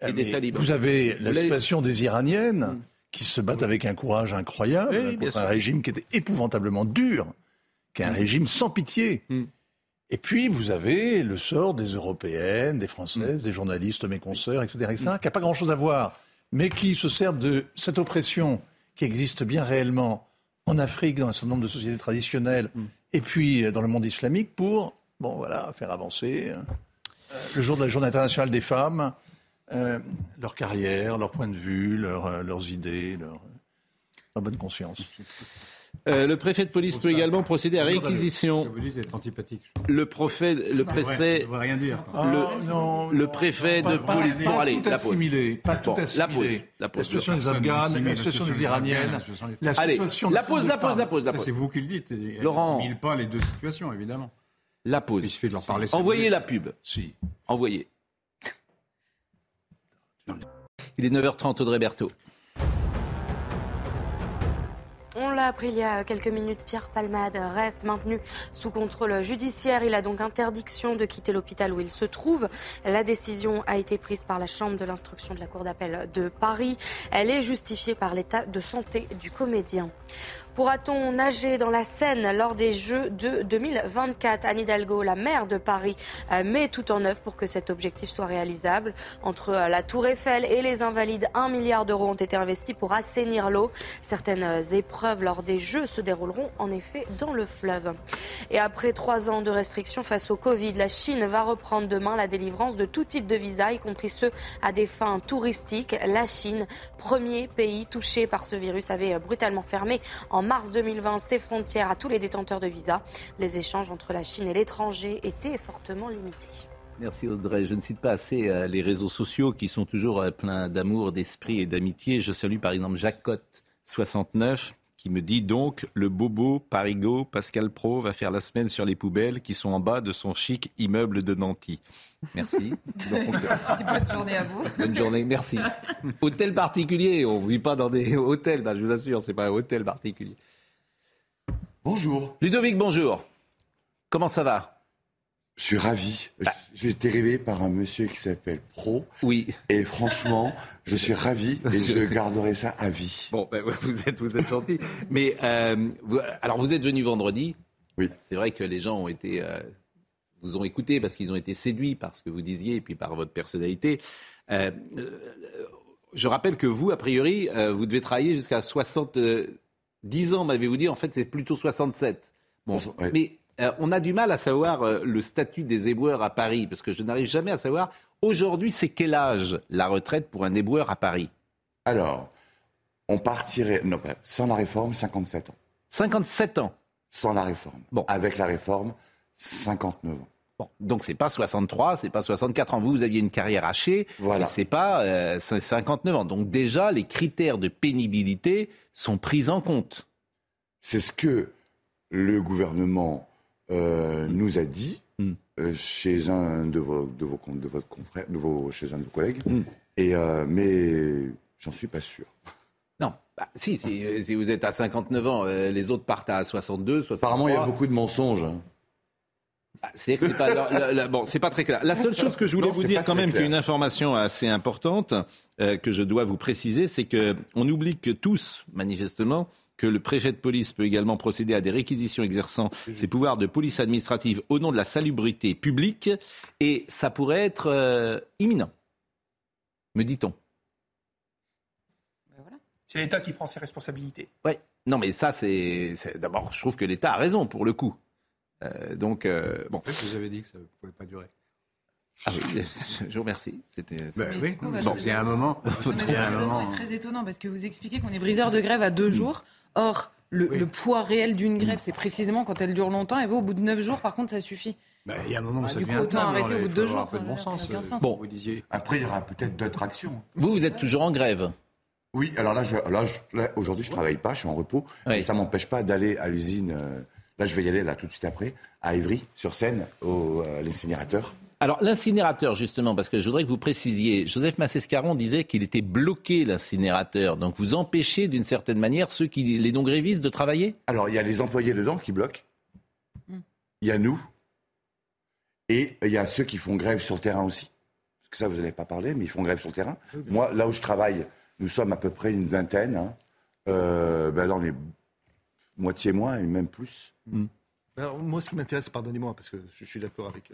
euh, vous avez la situation des Iraniennes mm. qui se battent avec un courage incroyable contre un régime qui était épouvantablement dur, qui est un mm. régime sans pitié. Mm. Et puis, vous avez le sort des Européennes, des Françaises, mm. des journalistes, mes consoeurs, etc., etc. qui n'a pas grand-chose à voir, mais qui se servent de cette oppression qui existe bien réellement en Afrique, dans un certain nombre de sociétés traditionnelles, et puis euh, dans le monde islamique, pour bon, voilà, faire avancer euh, le jour de la Journée internationale des femmes. leur carrière, leur point de vue, leurs idées, leur, leur bonne conscience. Euh, le préfet de police peut également procéder à réquisition. Vous dites être antipathique. Le préfet, le préfet, ouais, rien dire. Le, oh, non, le préfet non, de pas, police. Pas, bon, allez, tout la assimilé, pas tout bon, assimilé. La pause, la situation des Afghanes, la situation des Iraniennes, la situation allez, la pause, la pause, la pause, la pause. C'est vous qui le dites. Laurent, n'assimile pas les deux situations, évidemment. La pause. Il suffit de leur parler. Envoyez la pub. Si. Envoyez. Il est 9h30, Audrey Berthaud. On l'a appris il y a quelques minutes, Pierre Palmade reste maintenu sous contrôle judiciaire. Il a donc interdiction de quitter l'hôpital où il se trouve. La décision a été prise par la Chambre de l'instruction de la Cour d'appel de Paris. Elle est justifiée par l'état de santé du comédien. Pourra-t-on nager dans la Seine lors des Jeux de 2024 Anne Hidalgo, la maire de Paris, euh, met tout en œuvre pour que cet objectif soit réalisable. Entre euh, la Tour Eiffel et les Invalides, un milliard d'euros ont été investis pour assainir l'eau. Certaines euh, épreuves lors des Jeux se dérouleront en effet dans le fleuve. Et après trois ans de restrictions face au Covid, la Chine va reprendre demain la délivrance de tout type de visa, y compris ceux à des fins touristiques. La Chine, premier pays touché par ce virus, avait brutalement fermé en mars 2020 ses frontières à tous les détenteurs de visa. Les échanges entre la Chine et l'étranger étaient fortement limités. Merci Audrey. Je ne cite pas assez euh, les réseaux sociaux qui sont toujours euh, pleins d'amour, d'esprit et d'amitié. Je salue par exemple Jacques Cotte, 69, qui me dit donc le bobo Parigo Pascal Pro va faire la semaine sur les poubelles qui sont en bas de son chic immeuble de Nanty. Merci. Donc, *laughs* bonne journée à vous. Bonne journée, merci. Hôtel particulier, on ne vit pas dans des hôtels, ben, je vous assure, c'est pas un hôtel particulier. Bonjour. Ludovic, bonjour. Comment ça va? Je suis ravi. Ah. J'ai été rêvé par un monsieur qui s'appelle Pro. Oui. Et franchement, je suis ravi et je garderai ça à vie. Bon, ben, vous êtes, vous êtes gentil. Mais euh, vous, alors, vous êtes venu vendredi. Oui. C'est vrai que les gens ont été, euh, vous ont écouté parce qu'ils ont été séduits par ce que vous disiez et puis par votre personnalité. Euh, je rappelle que vous, a priori, vous devez travailler jusqu'à 70 ans, m'avez-vous dit. En fait, c'est plutôt 67. Bon, mais euh, on a du mal à savoir euh, le statut des éboueurs à Paris, parce que je n'arrive jamais à savoir aujourd'hui c'est quel âge la retraite pour un éboueur à Paris? Alors, on partirait, non, sans la réforme, 57 ans. 57 ans? Sans la réforme. Bon. Avec la réforme, 59 ans. Bon, donc c'est pas 63, c'est pas 64 ans. Vous, vous aviez une carrière hachée, voilà. c'est pas euh, 59 ans. Donc déjà, les critères de pénibilité sont pris en compte. C'est ce que le gouvernement euh, nous a dit mm. euh, chez un de vos, de vos, de votre confrère, de vos, chez un de vos collègues, mm. et, euh, mais j'en suis pas sûr. Non, bah, si, si, si, vous êtes à 59 ans, euh, les autres partent à 62, 63. Apparemment, il y a beaucoup de mensonges. Ah, c'est que c'est pas, la, la, bon, c'est pas très clair. La seule chose que je voulais Non, vous dire quand même, qu'une information assez importante euh, que je dois vous préciser, c'est que on oublie que tous, manifestement, que le préfet de police peut également procéder à des réquisitions exerçant ses pouvoirs de police administrative au nom de la salubrité publique, et ça pourrait être euh, imminent, me dit-on. C'est l'État qui prend ses responsabilités. Oui, non mais ça c'est... D'abord, je trouve que l'État a raison pour le coup. Euh, donc, euh, bon. Vous avez dit que ça ne pouvait pas durer. Ah oui, *laughs* je vous remercie. C'était... Ben Mais oui, coup, bah, bon, il y a un moment. Il y a un C'est moment. très étonnant parce que vous expliquez qu'on est briseur de grève à deux jours. Or, le, le poids réel d'une grève, c'est précisément quand elle dure longtemps. Et vous, au bout de neuf jours, par contre, ça suffit. Ben, il y a un moment où Bah, ça du coup, devient autant arrêter au il bout de deux jours, un peu de bon sens. euh, sens. Bon. Vous disiez. Après, il y aura peut-être d'autres actions. Vous, vous êtes toujours en grève. Oui, alors là, je, là, je- là, aujourd'hui, je travaille pas, je suis en repos, mais ça m'empêche pas d'aller à l'usine. euh, là, je vais y aller là tout de suite après, à Évry, sur Seine, au euh, l'incinérateur. Alors l'incinérateur justement, parce que je voudrais que vous précisiez, Joseph Massescaron disait qu'il était bloqué l'incinérateur, donc vous empêchez d'une certaine manière ceux qui les non grévistes de travailler? Alors, il y a les employés dedans qui bloquent. Hmm. Il y a nous. Et il y a ceux qui font grève sur le terrain aussi. Parce que ça, vous n'avez pas parlé, mais ils font grève sur le terrain. Moi, là où je travaille, nous sommes à peu près une vingtaine. hein. Euh, ben là, on est moitié moins et même plus. Alors, moi, ce qui m'intéresse, pardonnez-moi, parce que je suis d'accord avec,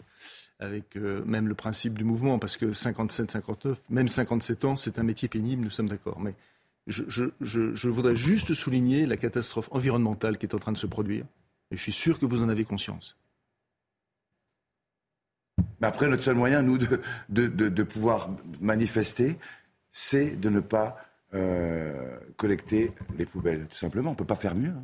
avec euh, même le principe du mouvement, parce que 57, 59, même 57 ans, c'est un métier pénible, nous sommes d'accord. Mais je, je, je, voudrais juste souligner la catastrophe environnementale qui est en train de se produire. Et je suis sûr que vous en avez conscience. Mais après, notre seul moyen, nous, de, de, de, pouvoir manifester, c'est de ne pas euh, collecter les poubelles, tout simplement. On ne peut pas faire mieux. Hein.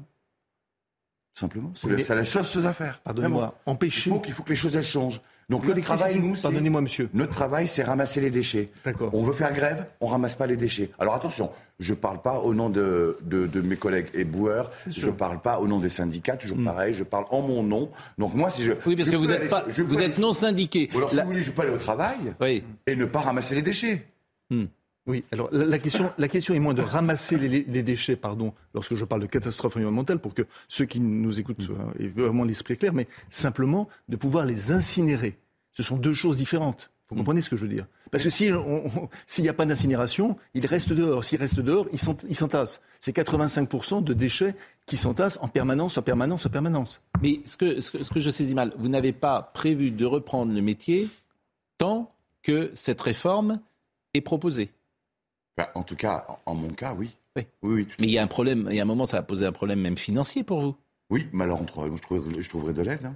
Tout simplement. C'est la chose à faire. Pardonnez-moi. Empêcher. Il faut, que les choses elles changent. Donc notre travail, nous, pardonnez-moi, monsieur. Notre travail, c'est ramasser les déchets. D'accord. On veut faire grève, on ramasse pas les déchets. Alors attention, je parle pas au nom de, de, mes collègues éboueurs, je parle pas au nom des syndicats, toujours hmm. pareil, je parle en mon nom. Donc moi, si je oui, parce que vous êtes pas, vous êtes non syndiqué. alors, si vous voulez, je peux aller au travail oui. et ne pas ramasser les déchets. Hmm. Oui, alors la, question, la question est moins de ramasser les, déchets, pardon, lorsque je parle de catastrophe environnementale, pour que ceux qui nous écoutent hmm. aient vraiment l'esprit clair, mais simplement de pouvoir les incinérer. Ce sont deux choses différentes. Vous mm. comprenez ce que je veux dire? Parce que s'il n'y a pas d'incinération, il reste dehors. S'il reste dehors, il s'entasse. C'est 85% de déchets qui s'entassent en permanence, en permanence, en permanence. Mais ce que, ce que, je saisis mal, vous n'avez pas prévu de reprendre le métier tant que cette réforme est proposée bah, En tout cas, en mon cas, oui. Oui. oui, mais il y a un problème, il y a un moment, ça va poser un problème même financier pour vous. Oui, mais alors je trouverai, je trouverai de l'aide. Hein.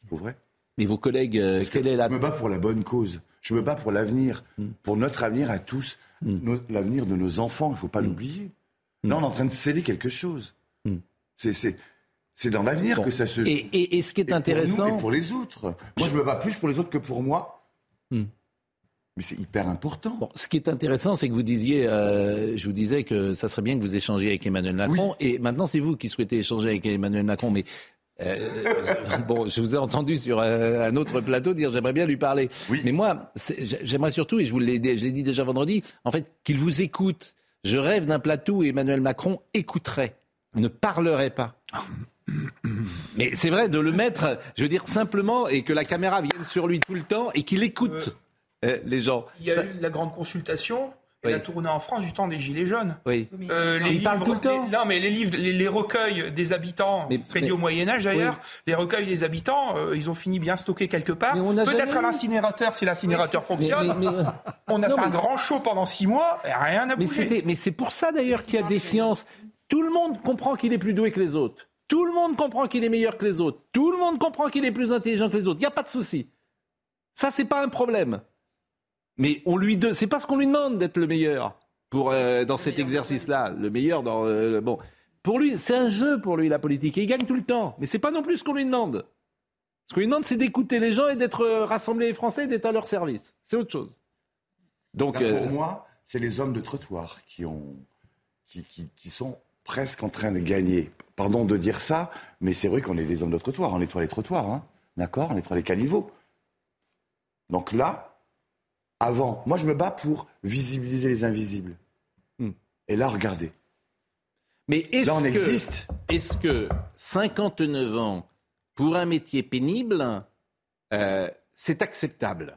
Je trouverai. Mais vos collègues, euh, quelle est la... Je me bats pour la bonne cause. Je me bats pour l'avenir, hmm. pour notre avenir à tous, hmm. l'avenir de nos enfants. Il ne faut pas hmm. l'oublier. Là, on est en train de sceller quelque chose. C'est dans l'avenir que ça se joue. Et, et, ce qui est intéressant. Pour et pour les autres. Moi, je me bats plus pour les autres que pour moi. Mais c'est hyper important. Bon, ce qui est intéressant, c'est que vous disiez, euh, je vous disais que ça serait bien que vous échangiez avec Emmanuel Macron. Et maintenant, c'est vous qui souhaitez échanger avec Emmanuel Macron. Mais euh, *laughs* bon, je vous ai entendu sur euh, un autre plateau dire j'aimerais bien lui parler. Mais moi, j'aimerais surtout, et je vous l'ai dit déjà vendredi, en fait, qu'il vous écoute. Je rêve d'un plateau où Emmanuel Macron écouterait, ne parlerait pas. *coughs* Mais c'est vrai de le mettre, je veux dire simplement, et que la caméra vienne sur lui tout le temps et qu'il écoute les gens. Il y a eu la grande consultation. Il a tourné en France du temps des Gilets jaunes. Oui. Euh, les parle tout le temps. non, mais les livres, les, recueils des habitants, prédits au Moyen-Âge d'ailleurs, les recueils des habitants, euh, ils ont fini bien stockés quelque part. Peut-être à l'incinérateur, si l'incinérateur fonctionne. *laughs* on a fait un grand show pendant six mois et rien n'a bougé. Mais c'est pour ça d'ailleurs qu'il y a défiance. Tout le monde comprend qu'il est plus doué que les autres. Tout le monde comprend qu'il est meilleur que les autres. Tout le monde comprend qu'il est plus intelligent que les autres. Il n'y a pas de souci. Ça, c'est pas un problème. Mais on lui c'est pas ce qu'on lui demande d'être le meilleur pour euh, dans cet exercice-là, le meilleur dans euh, bon. Pour lui, c'est un jeu pour lui la politique et il gagne tout le temps. Mais c'est pas non plus ce qu'on lui demande. Ce qu'on lui demande, c'est d'écouter les gens et d'être euh, rassemblés les Français et d'être à leur service. C'est autre chose. Donc pour moi, c'est les hommes de trottoir qui ont qui, qui, sont presque en train de gagner. Pardon de dire ça, mais c'est vrai qu'on est des hommes de trottoir. On nettoie les trottoirs, hein. d'accord? On nettoie les caniveaux. Donc là, avant. Moi, je me bats pour visibiliser les invisibles. Hmm. Et là, regardez. Mais est-ce que, existe. Est-ce que 59 ans pour un métier pénible, euh, c'est acceptable?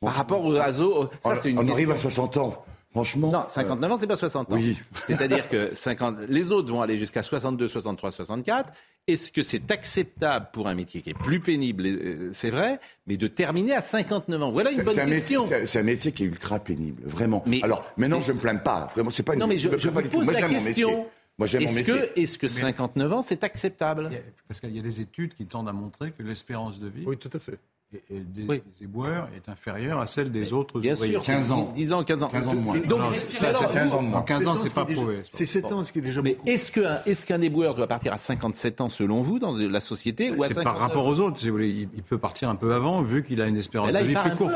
Par rapport au ASO, ça c'est une On arrive à 60 ans. Franchement. Non, 59 ans, c'est pas 60 ans. Oui. *laughs* C'est-à-dire que 50, les autres vont aller jusqu'à 62, 63, 64. Est-ce que c'est acceptable pour un métier qui est plus pénible, euh, c'est vrai, mais de terminer à 59 ans? Voilà une bonne question. C'est un métier qui est ultra pénible, vraiment. Mais, Alors, maintenant, je ne me plains pas. Vraiment, c'est pas une. Non, mais je, je, vous pose la question. Moi, j'aime mon métier. Est-ce que 59 ans, c'est acceptable? Parce qu'il y a des études qui tendent à montrer que l'espérance de vie. Oui, tout à fait des, éboueurs est inférieure à celle des autres Bien Sûr, 15 ans. 10 ans, 15 ans. 15 ans de moins. Donc, ça, 15 ans de moins. 15 ans, c'est pas prouvé. C'est 7 ans, ce qui est déjà Mais est-ce qu'un est qu'un éboueur doit partir à 57 ans, selon vous, dans la société ou C'est par rapport aux autres, si vous voulez. Il peut partir un peu avant, vu qu'il a une espérance de vie plus courte.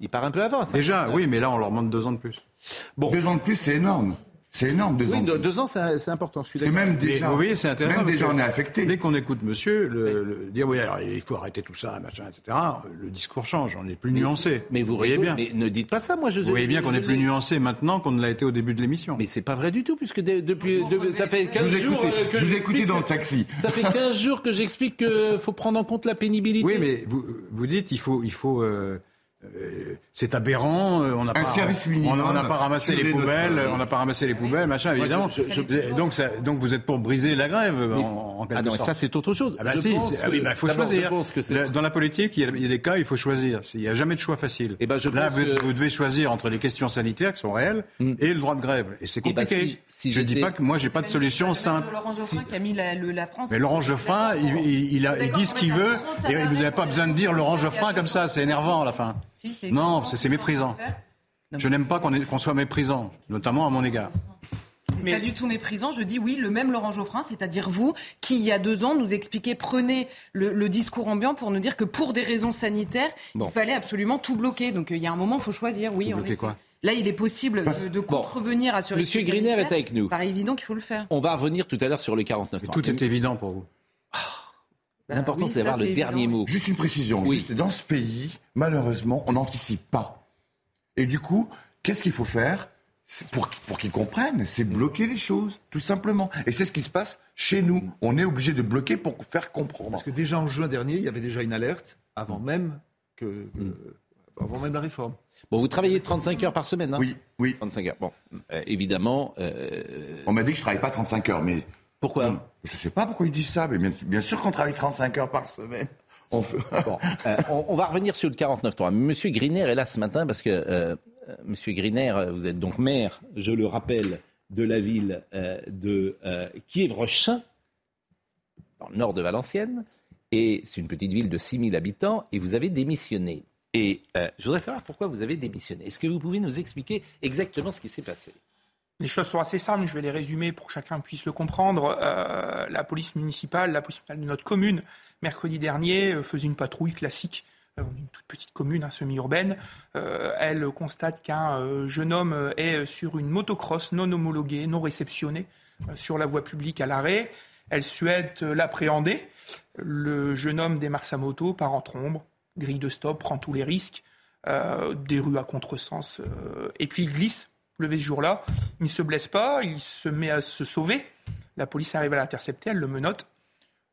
Il part un peu avant. Déjà, oui, mais là, on leur demande 2 ans de plus. Bon. 2 ans de plus, c'est énorme. C'est énorme, deux ans. deux ans, c'est important. Je suis d'accord. Même déjà, vous voyez, c'est intéressant. Même déjà, on est affecté. Dès qu'on écoute monsieur le, dire oui, alors il faut arrêter tout ça, machin, etc. Le discours change, on est plus nuancé. Mais vous, voyez bien. Mais ne dites pas ça, moi je. Vous voyez bien qu'on est plus nuancé maintenant qu'on ne l'a été au début de l'émission. Mais c'est pas vrai du tout, puisque depuis, ça fait 15 je jours. Euh, que je vous ai écouté dans le taxi. Ça fait 15 jours que j'explique qu'il faut prendre en compte la pénibilité. Oui, mais vous, vous dites il faut, il faut. Euh, c'est aberrant. Euh, on n'a pas, on n'a pas ramassé les poubelles, on n'a pas ramassé les poubelles, machin, évidemment. donc, ça, donc vous êtes pour briser la grève, en, quelque ah non, ça c'est autre chose. Ah bah si, ah il bah, faut choisir. Dans la politique, il y, a, des cas, il faut choisir. Il n'y a jamais de choix facile. Et eh ben, je Là, vous, devez choisir entre les questions sanitaires qui sont réelles hmm. et le droit de grève. Et c'est eh ben, compliqué. si, je ne dis pas que moi j'ai pas de solution simple. Laurent Geoffrin qui a mis la, France. Mais Laurent Geoffrin, il, dit ce qu'il veut et vous n'avez pas besoin de dire Laurent Geoffrin comme ça, c'est énervant à la fin non, c'est méprisant. Je n'aime pas qu'on soit méprisant, notamment à mon égard. Mais... Pas du tout méprisant, je dis oui, le même Laurent Geoffrin, c'est-à-dire vous, qui il y a deux ans nous expliquait, prenez le, discours ambiant pour nous dire que pour des raisons sanitaires, il fallait absolument tout bloquer. Donc il y a un moment, il faut choisir, oui. Bloquer quoi? Là, il est possible de, contrevenir à ce Monsieur Griner est avec nous. Paraît évident qu'il faut le faire. On va revenir tout à l'heure sur le 49 Tout est évident pour vous. Bah L'important, c'est d'avoir le dernier mot. Juste une précision. Oui. Juste, dans ce pays, malheureusement, on n'anticipe pas. Et du coup, qu'est-ce qu'il faut faire? Pour, pour qu'ils comprennent C'est bloquer les choses, tout simplement. Et c'est ce qui se passe chez nous. On est obligé de bloquer pour faire comprendre. Parce que déjà en juin dernier, il y avait déjà une alerte avant même que, mm. avant même la réforme. Bon, vous travaillez 35 heures par semaine, hein? Oui, oui. 35 heures. Bon, euh, évidemment. Euh, on m'a dit que je travaille pas 35 heures, mais pourquoi Je ne sais pas pourquoi ils disent ça, mais bien, sûr qu'on travaille 35 heures par semaine. *laughs* On, euh, on, va revenir sur le 49.3. Monsieur Griner est là ce matin parce que, euh, Monsieur Griner, vous êtes donc maire, je le rappelle, de la ville euh, de Kiev-Rochin, dans le nord de Valenciennes. Et c'est une petite ville de 6000 habitants et vous avez démissionné. Et je voudrais savoir pourquoi vous avez démissionné. Est-ce que vous pouvez nous expliquer exactement ce qui s'est passé? Les choses sont assez simples, je vais les résumer pour que chacun puisse le comprendre. Euh, la police municipale, la police municipale de notre commune, mercredi dernier, euh, faisait une patrouille classique euh, une toute petite commune, hein, semi-urbaine. elle constate qu'un jeune homme est sur une motocross non homologuée, non réceptionnée, sur la voie publique à l'arrêt. Elle souhaite l'appréhender. Le jeune homme démarre sa moto, part en trombe, grille de stop, prend tous les risques, des rues à contresens, et puis il glisse levé ce jour-là. Il ne se blesse pas, il se met à se sauver. La police arrive à l'intercepter, elle le menote.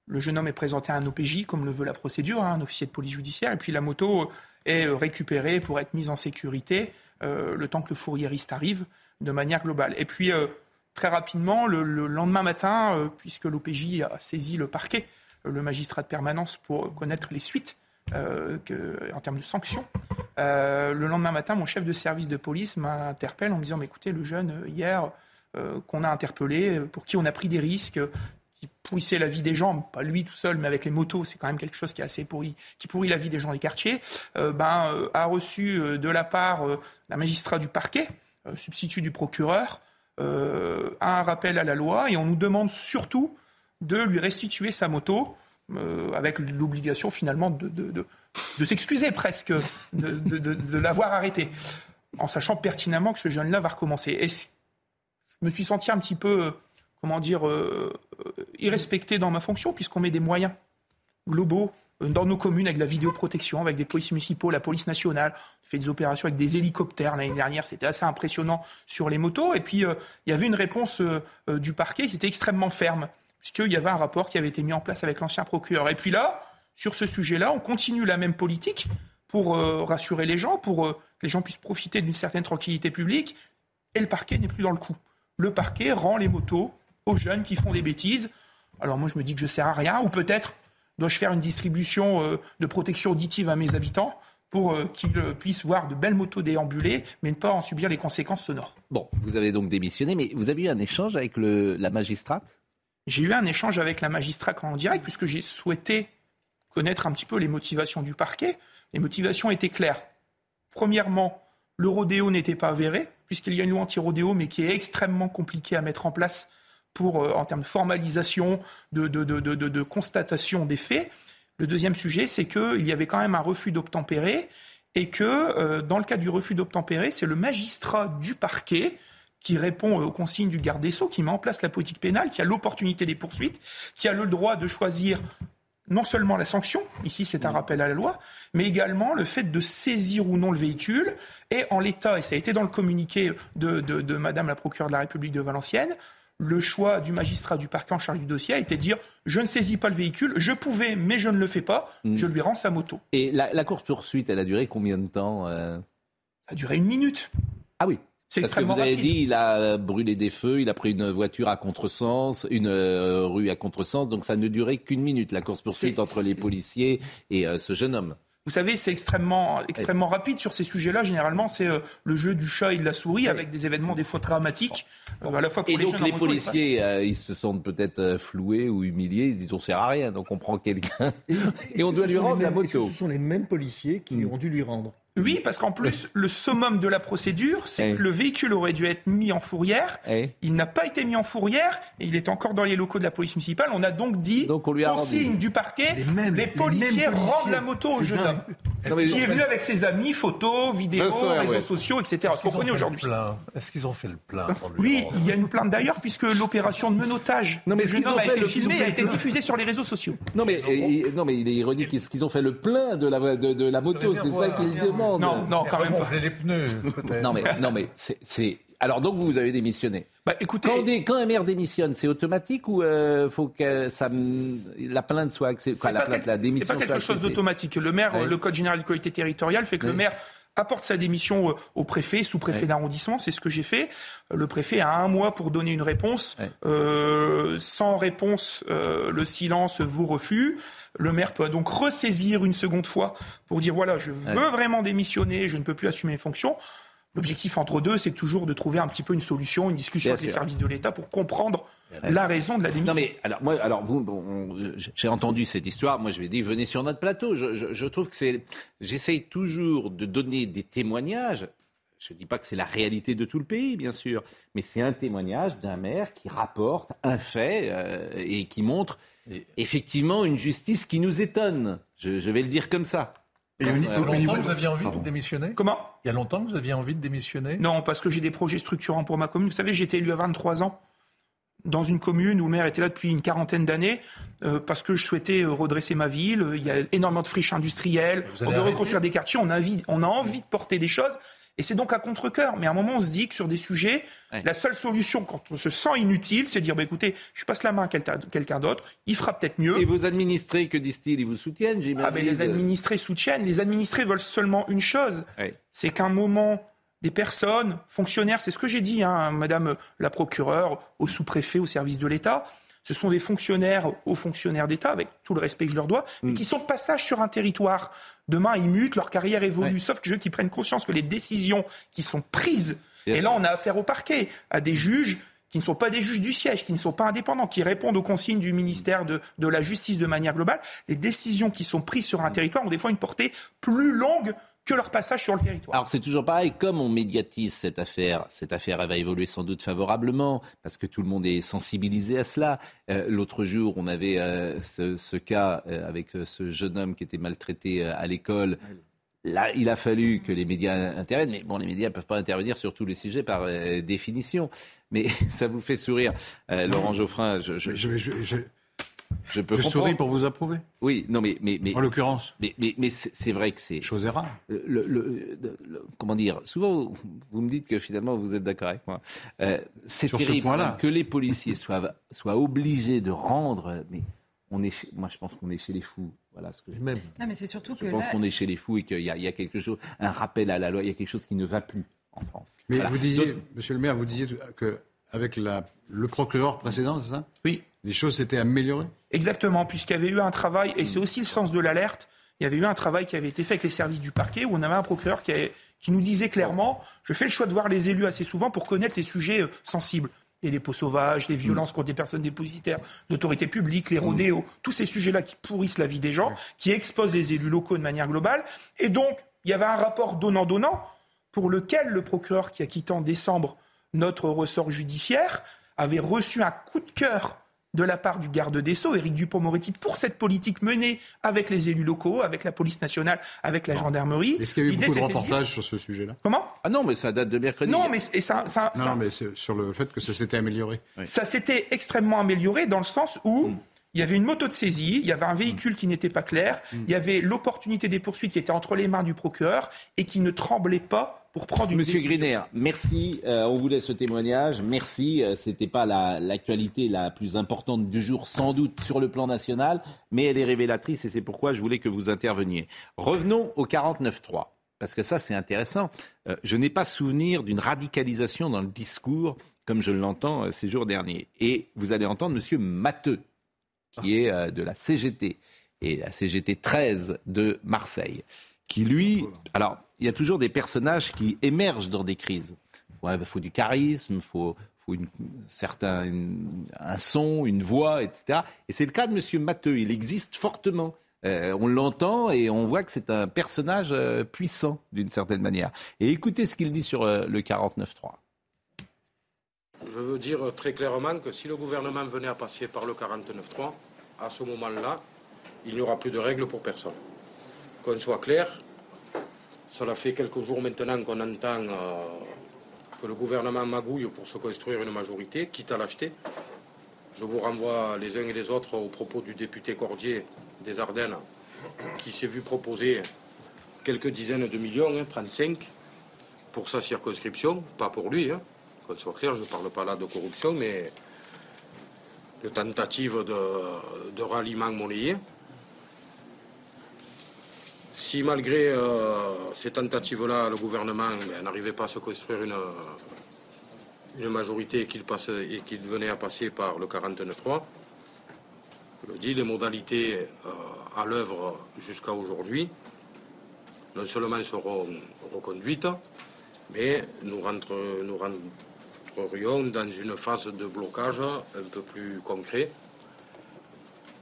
Le jeune homme est présenté à un OPJ, comme le veut la procédure, hein, un officier de police judiciaire. Et puis la moto est récupérée pour être mise en sécurité euh, le temps que le fourriériste arrive, de manière globale. Et puis, euh, très rapidement, le, lendemain matin, euh, puisque l'OPJ a saisi le parquet, le magistrat de permanence, pour connaître les suites en termes de sanctions, euh, le lendemain matin, mon chef de service de police m'interpelle en me disant, écoutez, le jeune euh, hier euh, qu'on a interpellé, pour qui on a pris des risques, qui pourrissait la vie des gens, pas lui tout seul, mais avec les motos, c'est quand même quelque chose qui est assez pourri, qui pourrit la vie des gens des quartiers, ben, a reçu de la part d'un magistrat du parquet, substitut du procureur, un rappel à la loi, et on nous demande surtout de lui restituer sa moto, avec l'obligation finalement de, s'excuser presque de, l'avoir arrêté, en sachant pertinemment que ce jeune-là va recommencer. Je me suis senti un petit peu, comment dire, euh, irrespecté dans ma fonction, puisqu'on met des moyens globaux dans nos communes avec la vidéoprotection, avec des policiers municipaux, la police nationale. On fait des opérations avec des hélicoptères l'année dernière, c'était assez impressionnant sur les motos. Et puis, euh, il y avait une réponse euh, du parquet qui était extrêmement ferme, puisqu'il y avait un rapport qui avait été mis en place avec l'ancien procureur. Et puis là, sur ce sujet-là, on continue la même politique pour euh, rassurer les gens, pour euh, que les gens puissent profiter d'une certaine tranquillité publique, et le parquet n'est plus dans le coup. Le parquet rend les motos aux jeunes qui font des bêtises. Alors moi, je me dis que je sers à rien, ou peut-être dois-je faire une distribution euh, de protection auditive à mes habitants pour qu'ils puissent voir de belles motos déambuler, mais ne pas en subir les conséquences sonores. Bon, vous avez donc démissionné, mais vous avez eu un échange avec la magistrate? J'ai eu un échange avec la magistrate en direct, puisque j'ai souhaité connaître un petit peu les motivations du parquet. Les motivations étaient claires. Premièrement, le rodéo n'était pas avéré, puisqu'il y a une loi anti-rodéo, mais qui est extrêmement compliquée à mettre en place euh, en termes de formalisation, de, de, constatation des faits. Le deuxième sujet, c'est qu'il y avait quand même un refus d'obtempérer et que, euh, dans le cas du refus d'obtempérer, c'est le magistrat du parquet qui répond aux consignes du garde des Sceaux, qui met en place la politique pénale, qui a l'opportunité des poursuites, qui a le droit de choisir non seulement la sanction, ici c'est un rappel à la loi, mais également le fait de saisir ou non le véhicule. Et en l'état, et ça a été dans le communiqué de, de, Madame la procureure de la République de Valenciennes, le choix du magistrat du parquet en charge du dossier a été de dire je ne saisis pas le véhicule, je pouvais, mais je ne le fais pas, mm. je lui rends sa moto. Et la, course-poursuite, elle a duré combien de temps euh? Ça a duré une minute. Ah oui c'est extrêmement que vous avez dit, il a brûlé des feux, il a pris une voiture à contresens, une euh, rue à contresens, donc ça ne durait qu'une minute, la course-poursuite entre les policiers et euh, ce jeune homme. Vous savez, c'est extrêmement, extrêmement rapide sur ces sujets-là. Généralement, c'est euh, le jeu du chat et de la souris avec des événements des fois dramatiques, euh, à la fois pour et les donc les policiers, euh, ils se sentent peut-être floués ou humiliés. Ils se disent on sert à rien, donc on prend quelqu'un et, *laughs* on doit lui rendre la moto. Ce sont les mêmes policiers qui lui mm. ont dû lui rendre. Oui, parce qu'en plus, le summum de la procédure, c'est que le véhicule aurait dû être mis en fourrière. Il n'a pas été mis en fourrière et il est encore dans les locaux de la police municipale. On a donc dit, donc on lui a consigne du parquet, les, policiers rendent la moto au jeune homme. Qui est venu avec ses amis, photos, vidéos, réseaux sociaux, etc. Ce qu'on connaît aujourd'hui. Est-ce qu'ils ont fait le plein Oui, il y a une plainte d'ailleurs, puisque l'opération de menottage non, mais du jeune homme a été filmée, a été diffusée sur les réseaux sociaux. Non, mais, non, mais il est ironique. Est-ce qu'ils ont fait le plein de la, de, la moto? C'est ça qu'il demande. Non, non, quand même pas. les pneus, Non, mais, non, mais c'est. Alors donc vous avez démissionné. Bah, écoutez, quand, un maire démissionne, c'est automatique ou euh, faut que ça, la plainte soit acceptée la, plainte, la démission. C'est pas quelque chose d'automatique. Le maire, le code général de collectivité territoriale fait que le maire apporte sa démission au préfet, sous-préfet d'arrondissement, c'est ce que j'ai fait. Le préfet a un mois pour donner une réponse. Euh, sans réponse, euh, le silence vous refuse. Le maire peut donc ressaisir une seconde fois pour dire voilà, je veux vraiment démissionner, je ne peux plus assumer mes fonctions. L'objectif entre deux, c'est toujours de trouver un petit peu une solution, une discussion avec les services de l'État pour comprendre la raison de la démission. Non mais alors moi, alors vous, j'ai entendu cette histoire. Moi, je vais dire venez sur notre plateau. Je, trouve que c'est, j'essaye toujours de donner des témoignages. Je ne dis pas que c'est la réalité de tout le pays, bien sûr, mais c'est un témoignage d'un maire qui rapporte un fait euh, et qui montre effectivement une justice qui nous étonne. Je, vais le dire comme ça. Et il y a longtemps que vous aviez envie de démissionner Comment? Il y a longtemps que vous aviez envie de démissionner? Non, parce que j'ai des projets structurants pour ma commune. Vous savez, j'ai été élu à 23 ans dans une commune où le maire était là depuis une quarantaine d'années, euh, parce que je souhaitais euh, redresser ma ville. Il y a énormément de friches industrielles. On veut reconstruire des quartiers. On a, envie, on a envie de porter des choses. Et c'est donc à contre-coeur. Mais à un moment, on se dit que sur des sujets, la seule solution, quand on se sent inutile, c'est de dire bah, écoutez, je passe la main à quelqu'un d'autre, il fera peut-être mieux. Et vos administrés, que disent-ils Ils vous soutiennent, Ah, ben, les administrés soutiennent. Les administrés veulent seulement une chose c'est qu'un moment des personnes, fonctionnaires, c'est ce que j'ai dit, hein, Madame la procureure, au sous-préfet, au service de l'État. Ce sont des fonctionnaires, hauts fonctionnaires d'État, avec tout le respect que je leur dois, mais mm. qui sont de passage sur un territoire. Demain, ils mutent, leur carrière évolue, sauf que je veux qu'ils prennent conscience que les décisions qui sont prises, et là on a affaire au parquet, à des juges qui ne sont pas des juges du siège, qui ne sont pas indépendants, qui répondent aux consignes du ministère de, de la Justice de manière globale, les décisions qui sont prises sur un territoire ont des fois une portée plus longue que leur passage sur le territoire. Alors c'est toujours pareil, comme on médiatise cette affaire, cette affaire elle va évoluer sans doute favorablement, parce que tout le monde est sensibilisé à cela. Euh, l'autre jour, on avait euh, ce, cas euh, avec ce jeune homme qui était maltraité à l'école. Là, il a fallu que les médias interviennent, mais bon, les médias ne peuvent pas intervenir sur tous les sujets par définition. Mais *laughs* ça vous fait sourire, Laurent Geoffrin. je, je, je peux je souris pour vous approuver. Oui, non, mais. mais, mais en l'occurrence. Mais, mais, mais c'est vrai que c'est. Chose est rare. Euh, le, comment dire Souvent, vous me dites que finalement, vous êtes d'accord avec moi. Euh, c'est terrible que les policiers *laughs* soient, soient obligés de rendre. Mais on est moi, je pense qu'on est chez les fous. Voilà ce que je. Même. Non, mais c'est surtout je pense qu'on est chez les fous et qu'il y, y, a quelque chose, un rappel à la loi, il y a quelque chose qui ne va plus en France. Mais vous disiez, Monsieur le Maire, vous disiez que avec la, le procureur précédent, c'est ça? Oui. Les choses s'étaient améliorées Exactement, puisqu'il y avait eu un travail, et c'est aussi le sens de l'alerte, il y avait eu un travail qui avait été fait avec les services du parquet, où on avait un procureur qui, qui nous disait clairement, je fais le choix de voir les élus assez souvent pour connaître les sujets euh, sensibles. Les pots sauvages, les violences contre des personnes dépositaires d'autorité publique, les rodéos, tous ces sujets-là qui pourrissent la vie des gens, qui exposent les élus locaux de manière globale. Et donc, il y avait un rapport donnant-donnant pour lequel le procureur qui a quitté en décembre notre ressort judiciaire avait reçu un coup de cœur de la part du garde des Sceaux, Éric Dupont-Moretti, pour cette politique menée avec les élus locaux, avec la police nationale, avec la gendarmerie. Est-ce qu'il y a eu beaucoup de reportages sur ce sujet-là? Comment? Ah non, mais ça date de mercredi. Non, mais ça, ça, non, mais sur le fait que ça s'était amélioré. Ça s'était extrêmement amélioré dans le sens où mm. il y avait une moto de saisie, il y avait un véhicule qui n'était pas clair, mm. il y avait l'opportunité des poursuites qui était entre les mains du procureur et qui ne tremblait pas pour prendre une Monsieur Griner, merci. Euh, on vous laisse ce témoignage. Merci. Euh, Ce n'était pas l'actualité la, plus importante du jour, sans doute sur le plan national, mais elle est révélatrice et c'est pourquoi je voulais que vous interveniez. Revenons au 49.3, parce que ça, c'est intéressant. Euh, je n'ai pas souvenir d'une radicalisation dans le discours comme je l'entends ces jours derniers. Et vous allez entendre Monsieur Matteux, qui est de la CGT et la CGT 13 de Marseille, qui lui, alors il y a toujours des personnages qui émergent dans des crises. Il faut, du charisme, il faut, un son, une voix, etc. Et c'est le cas de M. Matteux. Il existe fortement. Euh, on l'entend et on voit que c'est un personnage euh, puissant d'une certaine manière. Et écoutez ce qu'il dit sur euh, le 49.3. Je veux dire très clairement que si le gouvernement venait à passer par le 49.3, à ce moment-là, il n'y aura plus de règles pour personne. Qu'on soit clair, cela fait quelques jours maintenant qu'on entend euh, que le gouvernement magouille pour se construire une majorité, quitte à l'acheter. Je vous renvoie les uns et les autres au propos du député Cordier des Ardennes, qui s'est vu proposer quelques dizaines de millions, 35, hein, pour sa circonscription, pas pour lui. Hein. Qu'on soit clair, je ne parle pas là de corruption, mais de tentative de, de ralliement monnayé. Si malgré euh, ces tentatives-là, le gouvernement ben, n'arrivait pas à se construire une, une majorité et qu'il, venait à passer par le 49.3, je le dis, les modalités euh, à l'œuvre jusqu'à aujourd'hui non seulement seront reconduites, mais nous, nous rentrerions dans une phase de blocage un peu plus concret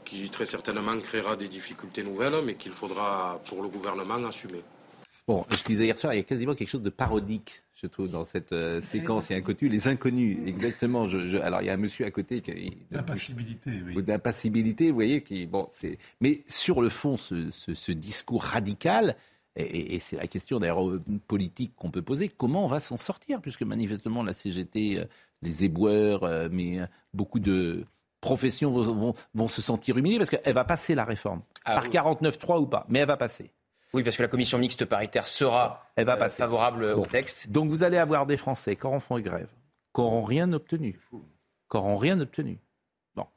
qui très certainement créera des difficultés nouvelles, mais qu'il faudra pour le gouvernement assumer. Bon, je disais hier soir, il y a quasiment quelque chose de parodique, je trouve, dans cette euh, séquence. Il y a un côté, les inconnus, exactement. Je, alors, il y a un monsieur à côté qui. D'impassibilité, oui. D'impassibilité, vous voyez, qui. Bon, c'est. Mais sur le fond, ce, ce, discours radical, et, et c'est la question d'ailleurs politique qu'on peut poser, comment on va s'en sortir Puisque manifestement, la CGT, euh, les éboueurs, euh, mais beaucoup de professions vont, se sentir humiliées parce qu'elle va passer la réforme. Ah par 49-3 ou pas, mais elle va passer. Oui, parce que la commission mixte paritaire sera elle va euh, favorable au texte. Donc vous allez avoir des Français qui auront fait grève, qui n'auront rien obtenu, qui n'auront rien obtenu. Bon,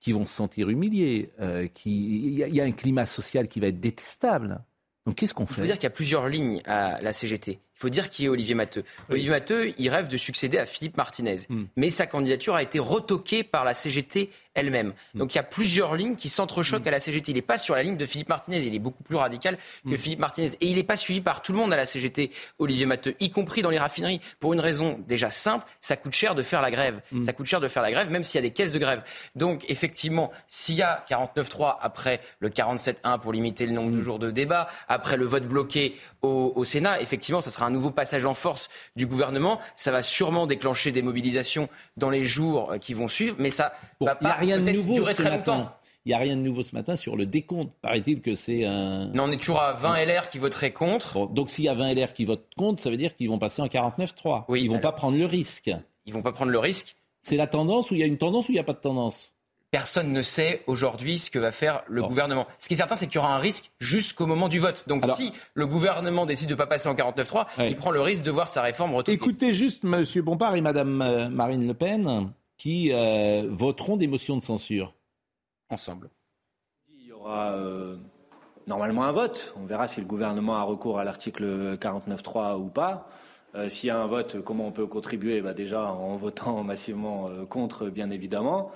qui vont se sentir humiliés, euh, il y, a un climat social qui va être détestable. Donc qu'est-ce qu'on fait? Il faut dire qu'il y a plusieurs lignes à la CGT. Il faut dire qui est Olivier Matteux. Olivier Matteux, il rêve de succéder à Philippe Martinez. Hmm. Mais sa candidature a été retoquée par la CGT elle-même. Hmm. Donc il y a plusieurs lignes qui s'entrechoquent hmm. à la CGT. Il n'est pas sur la ligne de Philippe Martinez. Il est beaucoup plus radical que Philippe Martinez. Et il n'est pas suivi par tout le monde à la CGT, Olivier Matteux, y compris dans les raffineries. Pour une raison déjà simple, ça coûte cher de faire la grève. Ça coûte cher de faire la grève, même s'il y a des caisses de grève. Donc effectivement, s'il y a 49-3 après le 47-1 pour limiter le nombre de jours de débat, après le vote bloqué au, au Sénat, effectivement, ça sera un nouveau passage en force du gouvernement. Ça va sûrement déclencher des mobilisations dans les jours qui vont suivre, mais ça va pas rien de nouveau durer très longtemps. Il n'y a rien de nouveau ce matin sur le décompte. Paraît-il que c'est un. Non, on est toujours à 20 LR qui voteraient contre. donc s'il y a 20 LR qui votent contre, ça veut dire qu'ils vont passer en 49-3. Oui, Ils ne vont pas prendre le risque. Ils vont pas prendre le risque. C'est la tendance ou il y a une tendance ou il n'y a pas de tendance? Personne ne sait aujourd'hui ce que va faire le gouvernement. Ce qui est certain, c'est qu'il y aura un risque jusqu'au moment du vote. Donc si le gouvernement décide de ne pas passer en 49-3, il prend le risque de voir sa réforme retoquée. Écoutez juste M. Bompard et Mme euh, Marine Le Pen qui euh, voteront des motions de censure. Ensemble. Il y aura euh, normalement un vote. On verra si le gouvernement a recours à l'article 49.3 ou pas. S'il y a un vote, comment on peut contribuer? Bah Déjà en votant massivement contre, bien évidemment.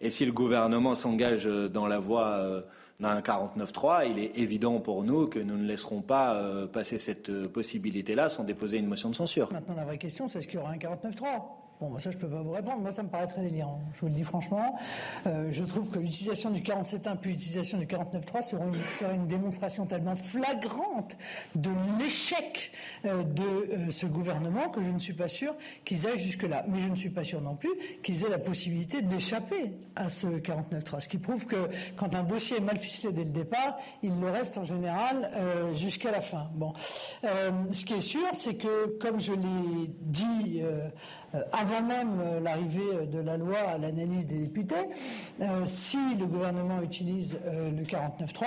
Et si le gouvernement s'engage euh, dans la voie euh, d'un 49-3, il est évident pour nous que nous ne laisserons pas euh, passer cette possibilité-là sans déposer une motion de censure. Maintenant, la vraie question, c'est est-ce qu'il y aura un 49-3 Bon, bah, ça, je peux pas vous répondre. Moi, ça me paraît très délirant. Je vous le dis franchement. Euh, je trouve que l'utilisation du 47.1 puis l'utilisation du 49.3 serait une, une démonstration tellement flagrante de l'échec euh, de euh, ce gouvernement que je ne suis pas sûr qu'ils aillent jusque-là. Mais je ne suis pas sûr non plus qu'ils aient la possibilité d'échapper à ce 49.3. Ce qui prouve que quand un dossier est mal ficelé dès le départ, il le reste en général jusqu'à la fin. Bon. ce qui est sûr, c'est que, comme je l'ai dit avant avant même l'arrivée de la loi à l'analyse des députés, si le gouvernement utilise le 49.3,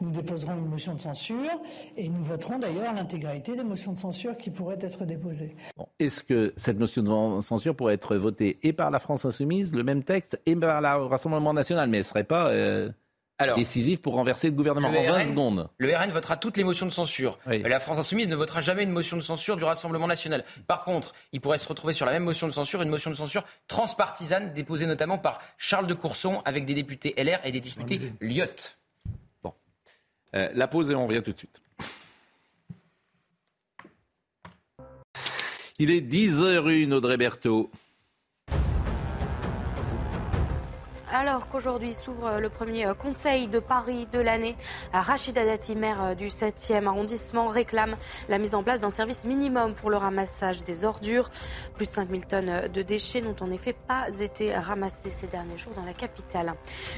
nous déposerons une motion de censure et nous voterons d'ailleurs l'intégralité des motions de censure qui pourraient être déposées. Est-ce que cette motion de censure pourrait être votée et par la France insoumise, le même texte, et par le Rassemblement national, mais elle ne serait pas décisif pour renverser le gouvernement en 20 secondes. Le RN votera toutes les motions de censure. La France insoumise ne votera jamais une motion de censure du Rassemblement national. Par contre, il pourrait se retrouver sur la même motion de censure, une motion de censure transpartisane déposée notamment par Charles de Courson avec des députés LR et des députés Lyotte. Bon. Euh, la pause et on revient tout de suite. Il est 10h01, Audrey Berthaud. Alors qu'aujourd'hui s'ouvre le premier euh, conseil de Paris de l'année, Rachida Dati, maire euh, du 7e arrondissement, réclame la mise en place d'un service minimum pour le ramassage des ordures. Plus de 5000 tonnes euh, de déchets n'ont en effet pas été ramassées ces derniers jours dans la capitale.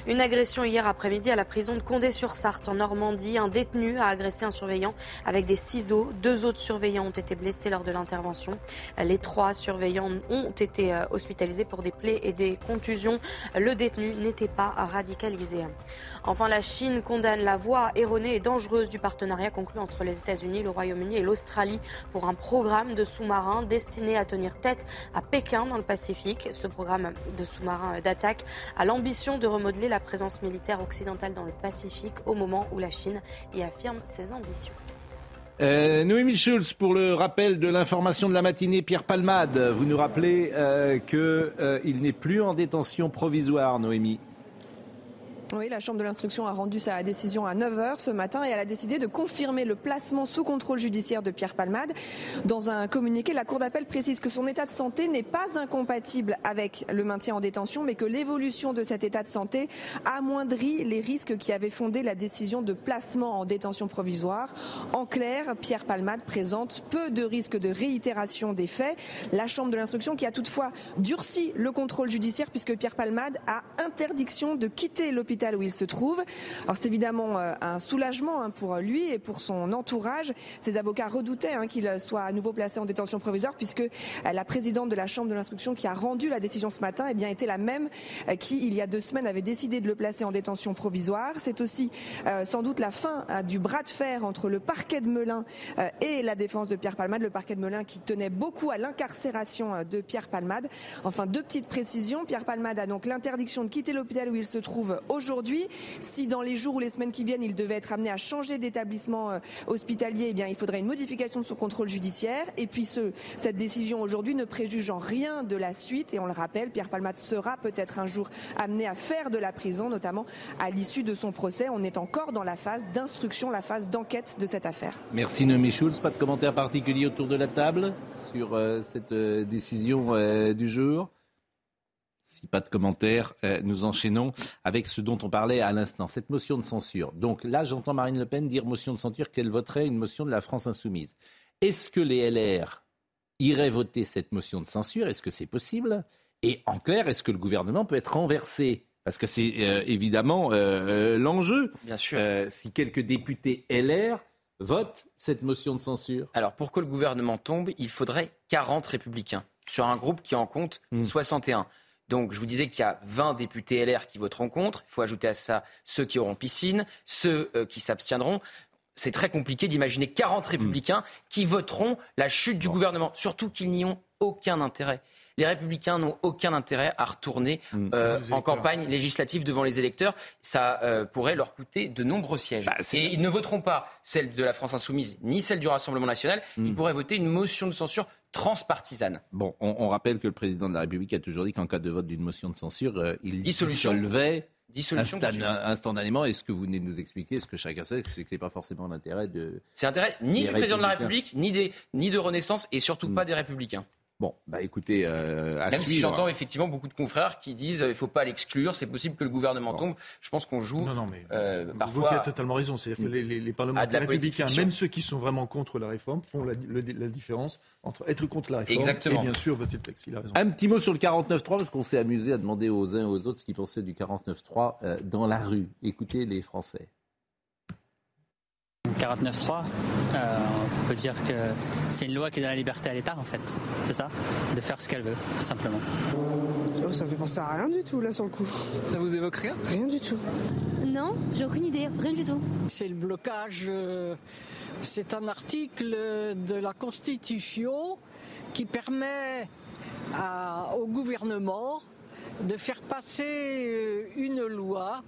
Une agression hier après-midi à la prison de Condé-sur-Sarthe en Normandie. Un détenu a agressé un surveillant avec des ciseaux. Deux autres surveillants ont été blessés lors de l'intervention. Les trois surveillants ont été hospitalisés pour des plaies et des contusions. Le détenu n'était pas radicalisé. Enfin, la Chine condamne la voie erronée et dangereuse du partenariat conclu entre les États-Unis, le Royaume-Uni et l'Australie pour un programme de sous-marins destiné à tenir tête à Pékin dans le Pacifique. Ce programme de sous-marins d'attaque a l'ambition de remodeler la présence militaire occidentale dans le Pacifique au moment où la Chine y affirme ses ambitions. Euh, Noémie Schulz, pour le rappel de l'information de la matinée, Pierre Palmade, vous nous rappelez euh, qu'il euh, n'est plus en détention provisoire, Noémie. Oui, la Chambre de l'instruction a rendu sa décision à 9h ce matin et elle a décidé de confirmer le placement sous contrôle judiciaire de Pierre Palmade. Dans un communiqué, la Cour d'appel précise que son état de santé n'est pas incompatible avec le maintien en détention, mais que l'évolution de cet état de santé amoindrit les risques qui avaient fondé la décision de placement en détention provisoire. En clair, Pierre Palmade présente peu de risques de réitération des faits. La Chambre de l'instruction qui a toutefois durci le contrôle judiciaire puisque Pierre Palmade a interdiction de quitter l'hôpital où il se trouve. Alors c'est évidemment euh, un soulagement hein, pour lui et pour son entourage. Ses avocats redoutaient hein, qu'il soit à nouveau placé en détention provisoire puisque euh, la présidente de la Chambre de l'instruction qui a rendu la décision ce matin eh bien, était la même euh, qui, il y a deux semaines, avait décidé de le placer en détention provisoire. C'est aussi sans doute la fin hein, du bras de fer entre le parquet de Melun et la défense de Pierre Palmade, le parquet de Melun qui tenait beaucoup à l'incarcération de Pierre Palmade. Enfin, deux petites précisions. Pierre Palmade a donc l'interdiction de quitter l'hôpital où il se trouve aujourd'hui aujourd'hui. Si dans les jours ou les semaines qui viennent, il devait être amené à changer d'établissement euh, hospitalier, eh bien, il faudrait une modification de son contrôle judiciaire. Et puis, ce, cette décision aujourd'hui ne préjuge en rien de la suite. Et on le rappelle, Pierre Palmade sera peut-être un jour amené à faire de la prison, notamment à l'issue de son procès. On est encore dans la phase d'instruction, la phase d'enquête de cette affaire. Merci Noémie Schulz. Pas de commentaire particulier autour de la table sur euh, cette euh, décision du jour? Si pas de commentaires, euh, nous enchaînons avec ce dont on parlait à l'instant, cette motion de censure. Donc là, j'entends Marine Le Pen dire motion de censure qu'elle voterait une motion de la France insoumise. Est-ce que les LR iraient voter cette motion de censure? Est-ce que c'est possible? Et en clair, est-ce que le gouvernement peut être renversé? Parce que c'est euh, évidemment euh, l'enjeu. Bien sûr. si quelques députés LR votent cette motion de censure. Alors, pour que le gouvernement tombe, il faudrait 40 républicains sur un groupe qui en compte 61. Donc, je vous disais qu'il y a 20 députés LR qui voteront contre. Il faut ajouter à ça ceux qui auront piscine, ceux euh, qui s'abstiendront. C'est très compliqué d'imaginer 40 républicains qui voteront la chute du gouvernement, surtout qu'ils n'y ont aucun intérêt. Les républicains n'ont aucun intérêt à retourner mm. euh, en campagne législative devant les électeurs. Ça euh, pourrait leur coûter de nombreux sièges. Bah, Et ils ne voteront pas celle de la France insoumise ni celle du Rassemblement national. Ils mm. pourraient voter une motion de censure transpartisane. Bon, on, rappelle que le président de la République a toujours dit qu'en cas de vote d'une motion de censure, euh, il dissolvait Dissolution instantanément. Et ce que vous venez de nous expliquer, ce que chacun sait, c'est que ce n'est pas forcément l'intérêt de. C'est l'intérêt ni du président de la République, ni, des, ni de Renaissance, et surtout pas mm. des Républicains. Bon, bah écoutez, euh, Même si j'entends effectivement beaucoup de confrères qui disent euh, il ne faut pas l'exclure, c'est possible que le gouvernement tombe. Je pense qu'on joue. Non, non, mais euh, parfois. Vous avez totalement raison. C'est-à-dire que les, les, parlementaires républicains, même ceux qui sont vraiment contre la réforme, font la, différence entre être contre la réforme et bien sûr voter le texte. Il a raison. Un petit mot sur le 49.3, parce qu'on s'est amusé à demander aux uns et aux autres ce qu'ils pensaient du 49.3 euh, dans la rue. Écoutez les Français. 49.3, euh, on peut dire que c'est une loi qui donne la liberté à l'État, en fait. C'est ça? De faire ce qu'elle veut, tout simplement. Oh, ça me fait penser à rien du tout, là, sur le coup. Ça vous évoque rien? Rien du tout. Non, j'ai aucune idée, rien du tout. C'est le blocage. Euh, c'est un article de la Constitution qui permet au gouvernement de faire passer euh, une loi.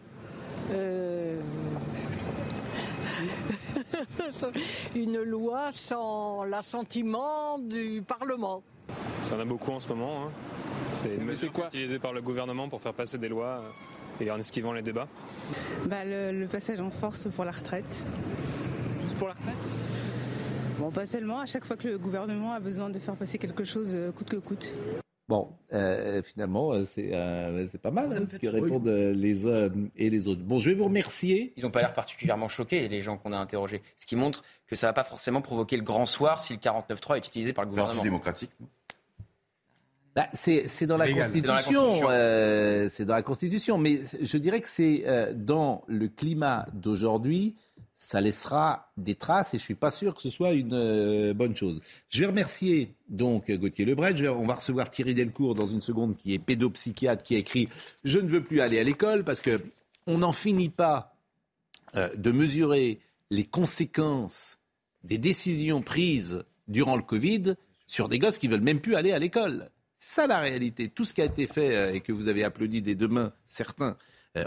Euh, *laughs* une loi sans l'assentiment du Parlement. Il y en a beaucoup en ce moment. Hein. C'est une mesure utilisée par le gouvernement pour faire passer des lois euh, et en esquivant les débats. Bah, le, passage en force pour la retraite. Juste pour la retraite? Bon, pas seulement, à chaque fois que le gouvernement a besoin de faire passer quelque chose euh, coûte que coûte. Bon, euh, finalement, c'est pas mal hein, ce que répondent les uns et les autres. Bon, je vais vous remercier. Ils n'ont pas l'air particulièrement choqués, les gens qu'on a interrogés. Ce qui montre que ça ne va pas forcément provoquer le grand soir si le 49.3 est utilisé par le gouvernement. C'est démocratique. Bah, c'est dans, la Constitution. Euh, c'est dans la Constitution. Mais je dirais que c'est euh, dans le climat d'aujourd'hui, ça laissera des traces et je suis pas sûr que ce soit une euh, bonne chose. Je vais remercier donc Gauthier Lebret. on va recevoir Thierry Delcourt dans une seconde, qui est pédopsychiatre, qui a écrit Je ne veux plus aller à l'école parce que on n'en finit pas de mesurer les conséquences des décisions prises durant le Covid sur des gosses qui veulent même plus aller à l'école. Ça la réalité. Tout ce qui a été fait euh, et que vous avez applaudi des deux mains, certains, euh,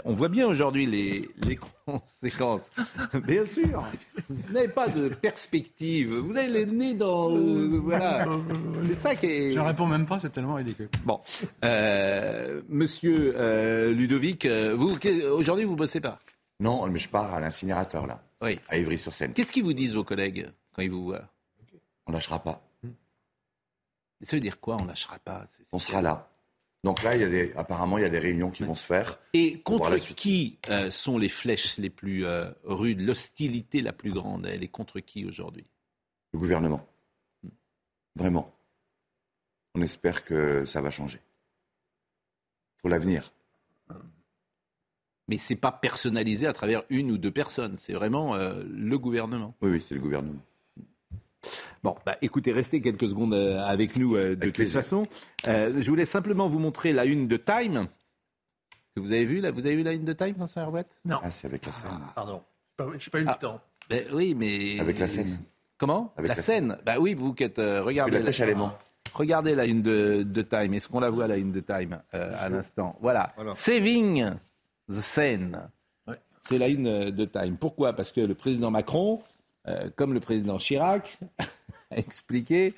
on voit bien aujourd'hui les, *laughs* conséquences. Bien sûr, vous n'avez pas de perspective. Vous avez les nez dans. Euh, voilà. C'est ça qui est. Je ne réponds même pas, c'est tellement ridicule. Bon. monsieur Ludovic, vous, aujourd'hui, vous ne bossez pas? Non, mais je pars à l'incinérateur, là. Oui. À Ivry-sur-Seine. Qu'est-ce qu'ils vous disent, vos collègues, quand ils vous voient? On lâchera pas. Ça veut dire quoi On lâchera pas? On sera là. Donc là, il y a des, apparemment, il y a des réunions qui vont se faire. Et contre qui euh, sont les flèches les plus euh, rudes L'hostilité la plus grande, elle est contre qui aujourd'hui? Le gouvernement. Vraiment. On espère que ça va changer. Pour l'avenir. Mais ce n'est pas personnalisé à travers une ou deux personnes. C'est vraiment euh, le gouvernement. Oui, oui, c'est le gouvernement. Bon, bah, écoutez, restez quelques secondes euh, avec nous euh, de toute façon. Euh, je voulais simplement vous montrer la une de Time. Que vous avez vu là Vous avez vu la une de Time, Vincent Herouette Non. Ah, c'est avec la scène. Ah, pardon. Je n'ai pas eu le ah, temps. Ben, oui, mais. Avec la scène. Comment? Avec la, scène. Bah oui, vous qui êtes. regardez. La pêche à Regardez la une de, de Time. Est-ce qu'on la voit la une de Time à l'instant? Voilà. Saving the Seine. C'est la une de Time. Pourquoi? Parce que le président Macron, comme le président Chirac, *laughs* expliqué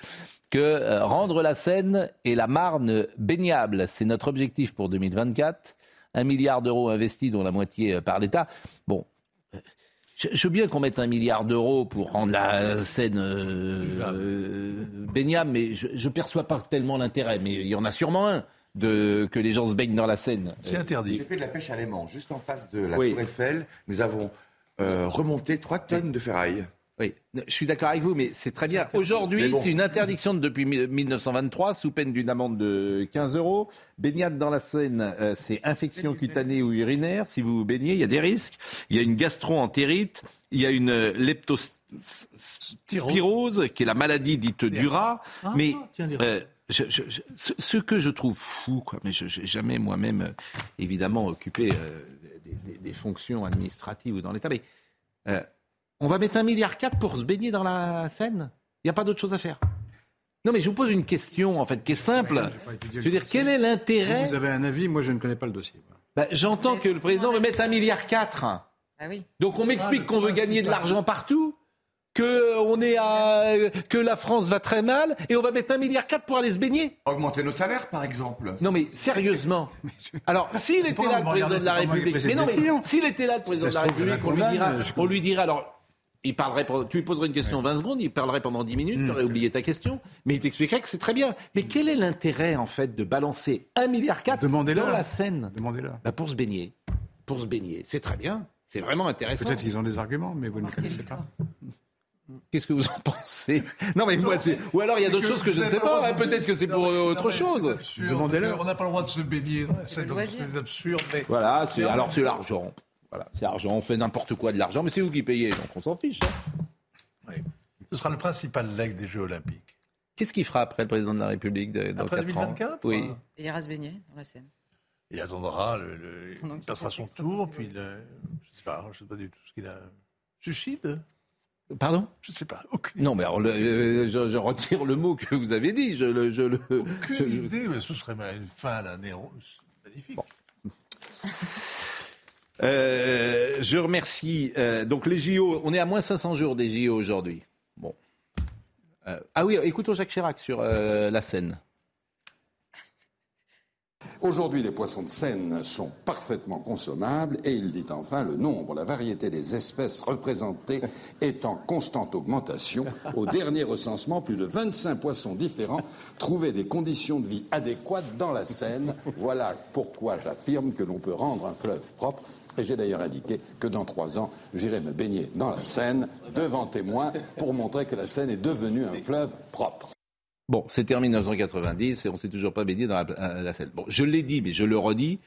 que euh, rendre la Seine et la Marne baignables, c'est notre objectif pour 2024. Un milliard d'euros investis, dont la moitié euh, par l'État. Bon, euh, je, veux bien qu'on mette un milliard d'euros pour rendre la Seine baignable, mais je ne perçois pas tellement l'intérêt. Mais il y en a sûrement un. De, que les gens se baignent dans la Seine. C'est interdit. J'ai fait de la pêche à l'aimant, juste en face de la Tour Eiffel. Nous avons remonté 3 tonnes de ferraille. Oui, je suis d'accord avec vous, mais c'est très bien. Aujourd'hui, c'est une interdiction depuis 1923, sous peine d'une amende de 15 euros. Baignade dans la Seine, euh, c'est infection cutanée ou urinaire. Si vous baignez, il y a des risques. Il y a une gastro-entérite, il y a une leptospirose, qui est la maladie dite du rat. Ah, mais euh, ce, que je trouve fou, quoi, mais je n'ai jamais moi-même, euh, évidemment, occupé des, des, fonctions administratives ou dans l'État, mais on va mettre un milliard quatre pour se baigner dans la Seine Il n'y a pas d'autre chose à faire non, mais je vous pose une question, en fait, qui est simple. Je veux dire, quel est l'intérêt Vous avez un avis, moi je ne connais pas le dossier. Bah, j'entends que le président veut mettre un milliard quatre. Ah oui. Donc on m'explique qu'on veut gagner de l'argent partout, que on est à, que la France va très mal, et on va mettre un milliard quatre pour aller se baigner. Augmenter nos salaires, par exemple. Non, mais sérieusement. *laughs* Alors, s'il était là, le président de la République, mais non, mais s'il était là, le président de la République, on lui dira, on lui dira, alors il parlerait tu lui poserais une question en 20 secondes, il parlerait pendant 10 minutes, hmm. tu aurais oublié ta question, mais il t'expliquerait que c'est très bien. Mais quel est l'intérêt, en fait, de balancer 1,4 milliard dans la Seine? Demandez-le. Bah pour se baigner. Pour se baigner. C'est très bien. C'est vraiment intéressant. Peut-être qu'ils ont des arguments, mais vous ne connaissez pas. Qu'est-ce que vous en pensez? Non, mais moi, c'est. Ou alors il y a d'autres choses que je ne sais pas. Hein. Peut-être que c'est pour autre chose. Demandez-le. On n'a pas le droit de se baigner. C'est absurde. Voilà. Alors c'est l'argent. Voilà, c'est argent, on fait n'importe quoi de l'argent, mais c'est vous qui payez, donc on s'en fiche. Hein. Oui. Ce sera le principal leg des Jeux Olympiques. Qu'est-ce qu'il fera après le président de la République dans après 2024 Oui. Il ira se baigner dans la Seine. Il attendra, le, il passera son tour, puis je ne sais pas, je sais pas du tout ce qu'il a. Suicide? Pardon? Je ne sais pas. Non, mais euh, je, retire le mot que vous avez dit. Je, le, je le, aucune idée, mais ce serait une fin à l'année magnifique. Euh, je remercie. Euh, donc les JO, on est à moins 500 jours des JO aujourd'hui. Bon. ah oui, écoutons Jacques Chirac sur la scène. Aujourd'hui, les poissons de Seine sont parfaitement consommables et il dit enfin le nombre, la variété des espèces représentées *laughs* est en constante augmentation. Au dernier recensement, plus de 25 poissons différents trouvaient des conditions de vie adéquates dans la Seine. Voilà pourquoi j'affirme que l'on peut rendre un fleuve propre. Et j'ai d'ailleurs indiqué que dans trois ans, j'irai me baigner dans la Seine devant témoins pour montrer que la Seine est devenue un fleuve propre. Bon, c'était en 1990 et on s'est toujours pas baigné dans la, scène. Bon, je l'ai dit, mais je le redis.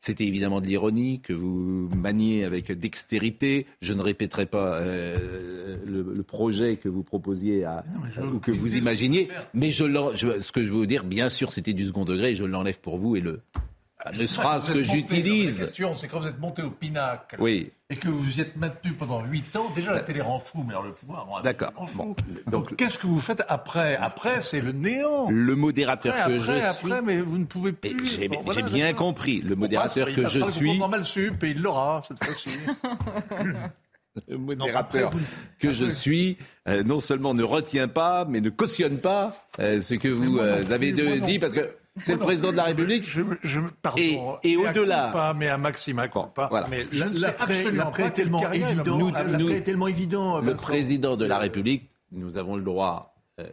C'était évidemment de l'ironie que vous maniez avec dextérité. Je ne répéterai pas euh, le, projet que vous proposiez à, ou que vous imaginiez, mais je, ce que je veux vous dire, bien sûr, c'était du second degré. Je l'enlève pour vous et le ne sera ce que j'utilise. La question, c'est quand vous êtes monté au pinacle oui. et que vous y êtes maintenu pendant 8 ans, déjà la télé rend fou, mais alors le pouvoir rend D'accord. donc, qu'est-ce que vous faites après? Après, c'est le néant. Le modérateur que après, je suis. Après, mais vous ne pouvez plus. J'ai bien compris. Le modérateur que je suis. Il normal sup et il l'aura cette fois-ci. *laughs* le modérateur que je suis, euh, non seulement ne retient pas, mais ne cautionne pas euh, ce que vous euh, avez dit, parce que *laughs* c'est le président de la République. Je, je, pardon, et, et au-delà. Pas, mais à Maxima pas. Voilà. Mais je ne sais absolument pas est tellement évident. Nous, nous, est tellement évident. Le président de la République, nous avons le droit. Euh,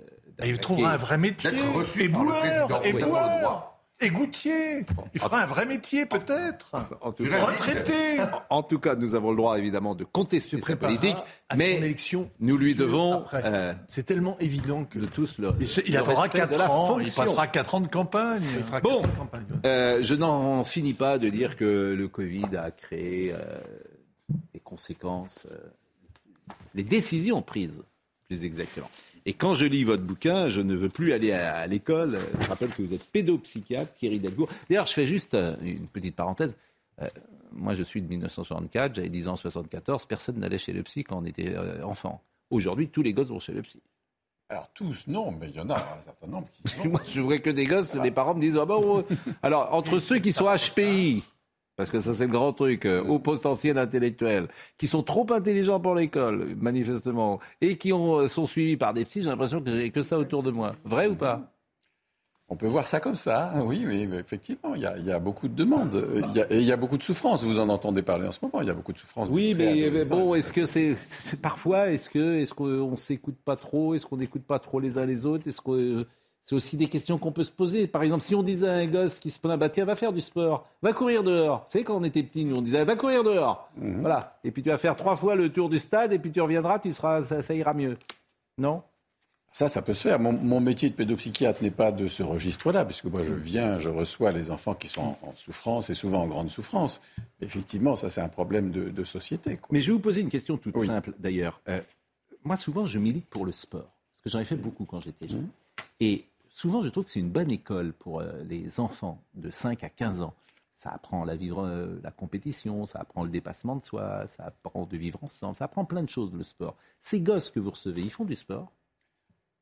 il trouvera un vrai métier. D'être reçu et par le président. Et boire. Et Goutier, il fera un vrai métier peut-être. En tout cas, retraité. En tout cas, nous avons le droit évidemment de contester sa politique, mais élection nous lui devons. Euh, c'est tellement évident que de tous le. Il, il attendra 4 ans. Il passera 4 ans de campagne. bon, euh, je n'en finis pas de dire que le Covid a créé euh, des conséquences, les décisions prises, plus exactement. Et quand je lis votre bouquin, je ne veux plus aller à, l'école. Je rappelle que vous êtes pédopsychiatre, Thierry Delcourt. D'ailleurs, je fais juste euh, une petite parenthèse. Euh, moi, je suis de 1964, j'avais 10 ans, 74. Personne n'allait chez le psy quand on était euh, enfant. Aujourd'hui, tous les gosses vont chez le psy. Alors tous, non, mais il y en a un certain nombre qui. *laughs* Moi, je voudrais que des gosses, les parents me disent ah bah, Alors, entre ceux qui sont *laughs* HPI, parce que ça c'est le grand truc, euh, au potentiel intellectuel, qui sont trop intelligents pour l'école, manifestement, et qui ont, euh, sont suivis par des petits, j'ai l'impression que j'ai que ça autour de moi. Vrai ou pas? On peut voir ça comme ça, hein, oui, mais effectivement, il y, a, beaucoup de demandes, et il y a beaucoup de souffrances. Vous en entendez parler en ce moment. Il y a beaucoup de souffrances. Oui, mais, bon, est-ce que c'est parfois, est-ce que est-ce qu'on s'écoute pas trop, est-ce qu'on n'écoute pas trop les uns les autres, est-ce que c'est aussi des questions qu'on peut se poser. Par exemple, si on disait à un gosse qui se plaint, bah tiens, va faire du sport, va courir dehors. Vous savez, quand on était petit, nous on disait, va courir dehors. Mhm. Voilà. Et puis tu vas faire trois fois le tour du stade et puis tu reviendras, tu seras, ça, ira mieux. Non? Ça, ça peut se faire. Mon, métier de pédopsychiatre n'est pas de ce registre-là, puisque moi, je viens, je reçois les enfants qui sont en, souffrance et souvent en grande souffrance. Effectivement, ça, c'est un problème de, société. Mais je vais vous poser une question toute simple, d'ailleurs. Euh, moi, souvent, je milite pour le sport, parce que j'en ai fait beaucoup quand j'étais jeune. Mhm. Et souvent, je trouve que c'est une bonne école pour euh, les enfants de 5 à 15 ans. Ça apprend à vivre euh, la compétition, ça apprend le dépassement de soi, ça apprend de vivre ensemble, ça apprend plein de choses, le sport. Ces gosses que vous recevez, ils font du sport?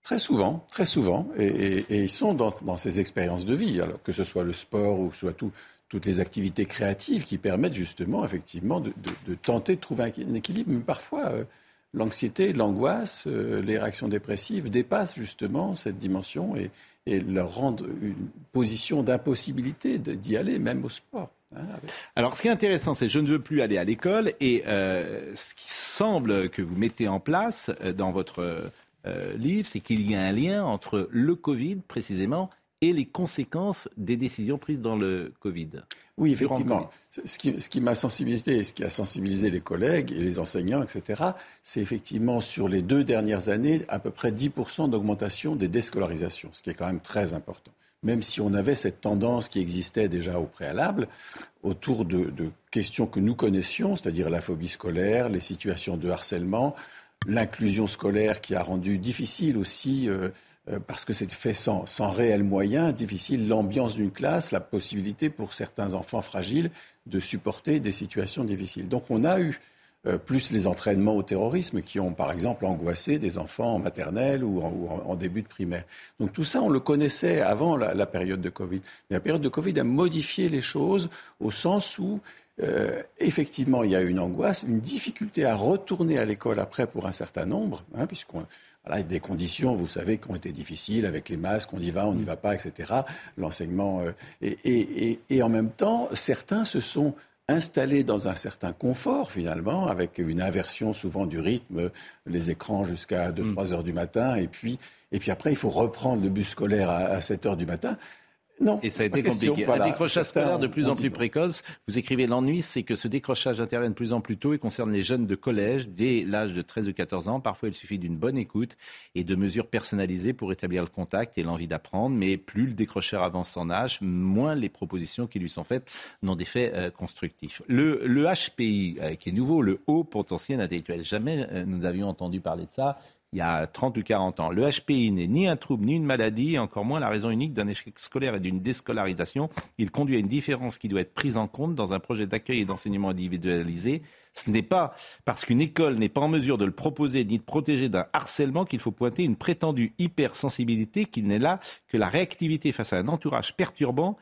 Très souvent, très souvent. Et, ils sont dans, ces expériences de vie, alors que ce soit le sport ou soit toutes les activités créatives qui permettent justement, effectivement, de, tenter de trouver un, équilibre. Mais parfois, euh, l'anxiété, l'angoisse, euh, les réactions dépressives dépassent justement cette dimension et, leur rendent une position d'impossibilité d'y aller, même au sport. Hein, Alors, ce qui est intéressant, c'est je ne veux plus aller à l'école et euh, ce qui semble que vous mettez en place euh, dans votre livre, c'est qu'il y a un lien entre le Covid, précisément, et les conséquences des décisions prises dans le Covid. Oui, effectivement. Ce qui, ce qui m'a sensibilisé et ce qui a sensibilisé les collègues et les enseignants, etc., c'est effectivement sur les deux dernières années à peu près 10% d'augmentation des déscolarisations, ce qui est quand même très important. même si on avait cette tendance qui existait déjà au préalable autour de, questions que nous connaissions, c'est-à-dire la phobie scolaire, les situations de harcèlement, l'inclusion scolaire qui a rendu difficile aussi, euh, parce que c'est fait sans, sans réels moyens, difficile l'ambiance d'une classe, la possibilité pour certains enfants fragiles de supporter des situations difficiles. Donc on a eu euh, plus les entraînements au terrorisme qui ont, par exemple, angoissé des enfants en maternelle ou en, début de primaire. Donc tout ça, on le connaissait avant la, période de Covid. Mais la période de Covid a modifié les choses au sens où, euh, effectivement, il y a une angoisse, une difficulté à retourner à l'école après pour un certain nombre, hein, puisqu'on voilà, des conditions, vous savez, qui ont été difficiles avec les masques, on y va, on n'y va pas, etc. L'enseignement. Euh, et, et, et, en même temps, certains se sont installés dans un certain confort finalement, avec une inversion souvent du rythme, les écrans jusqu'à 2-3 mm. heures du matin, et puis, et puis après il faut reprendre le bus scolaire à, à 7 heures du matin. Non. Et ça a été compliqué. Un décrochage scolaire de plus en plus précoce. Vous écrivez l'ennui, c'est que ce décrochage intervient de plus en plus tôt et concerne les jeunes de collège dès l'âge de 13 ou 14 ans. Parfois, il suffit d'une bonne écoute et de mesures personnalisées pour établir le contact et l'envie d'apprendre. Mais plus le décrocheur avance en âge, moins les propositions qui lui sont faites n'ont d'effet euh, constructif. Le, le HPI, euh, qui est nouveau, le haut potentiel intellectuel. Jamais euh, nous avions entendu parler de ça il y a 30 ou 40 ans. Le HPI n'est ni un trouble ni une maladie, et encore moins la raison unique d'un échec scolaire et d'une déscolarisation. Il conduit à une différence qui doit être prise en compte dans un projet d'accueil et d'enseignement individualisé. Ce n'est pas parce qu'une école n'est pas en mesure de le proposer ni de protéger d'un harcèlement qu'il faut pointer une prétendue hypersensibilité qui n'est là que la réactivité face à un entourage perturbant,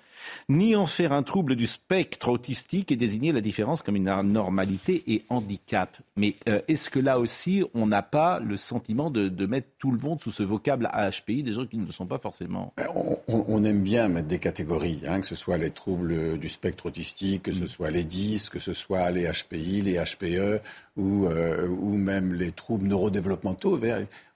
ni en faire un trouble du spectre autistique et désigner la différence comme une anormalité et handicap. Mais euh, est-ce que là aussi, on n'a pas le sentiment de, mettre tout le monde sous ce vocable AHPI, des gens qui ne le sont pas forcément? Ben, on, aime bien mettre des catégories, hein, que ce soit les troubles du spectre autistique, que ce mm. soit les 10, que ce soit les HPI, les HPE ou, euh, ou même les troubles neurodéveloppementaux.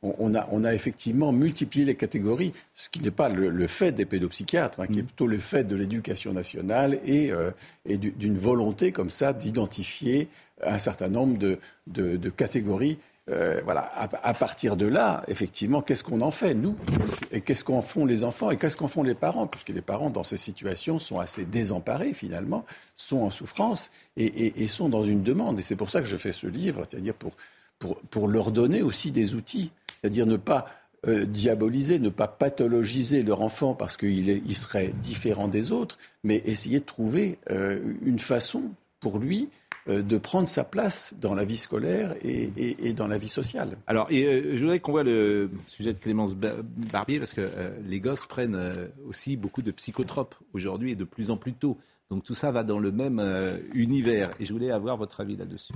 On, a, on, a, effectivement multiplié les catégories, ce qui n'est pas le, fait des pédopsychiatres, hein, qui est mm. plutôt le fait de l'éducation nationale et, euh, et d'une volonté comme ça d'identifier un certain nombre de, de, de catégories euh, voilà, à, partir de là, effectivement, qu'est-ce qu'on en fait, nous? Et qu'est-ce qu'en font les enfants? Et qu'est-ce qu'en font les parents? Puisque les parents, dans ces situations, sont assez désemparés, finalement, sont en souffrance et, sont dans une demande. Et c'est pour ça que je fais ce livre, c'est-à-dire pour, pour, leur donner aussi des outils, c'est-à-dire ne pas euh, diaboliser, ne pas pathologiser leur enfant parce qu'il il serait différent des autres, mais essayer de trouver euh, une façon pour lui de prendre sa place dans la vie scolaire et, dans la vie sociale. Alors, euh, je voudrais qu'on voit le sujet de Clémence Barbier, parce que euh, les gosses prennent aussi beaucoup de psychotropes aujourd'hui et de plus en plus tôt. Donc tout ça va dans le même univers. Et je voulais avoir votre avis là-dessus.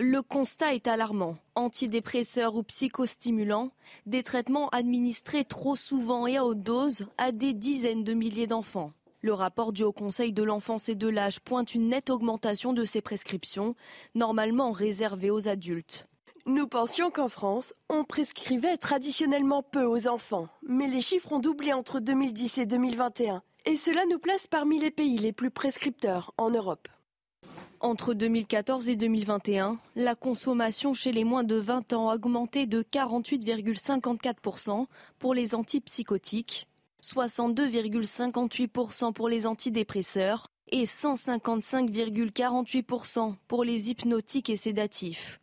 Le constat est alarmant. Antidépresseurs ou psychostimulants, des traitements administrés trop souvent et à haute dose à des dizaines de milliers d'enfants. Le rapport du Haut Conseil de l'enfance et de l'âge pointe une nette augmentation de ces prescriptions, normalement réservées aux adultes. Nous pensions qu'en France, on prescrivait traditionnellement peu aux enfants, mais les chiffres ont doublé entre 2010 et 2021, et cela nous place parmi les pays les plus prescripteurs en Europe. Entre 2014 et 2021, la consommation chez les moins de 20 ans a augmenté de 48,54% pour les antipsychotiques 62,58% pour les antidépresseurs et 155,48% pour les hypnotiques et sédatifs.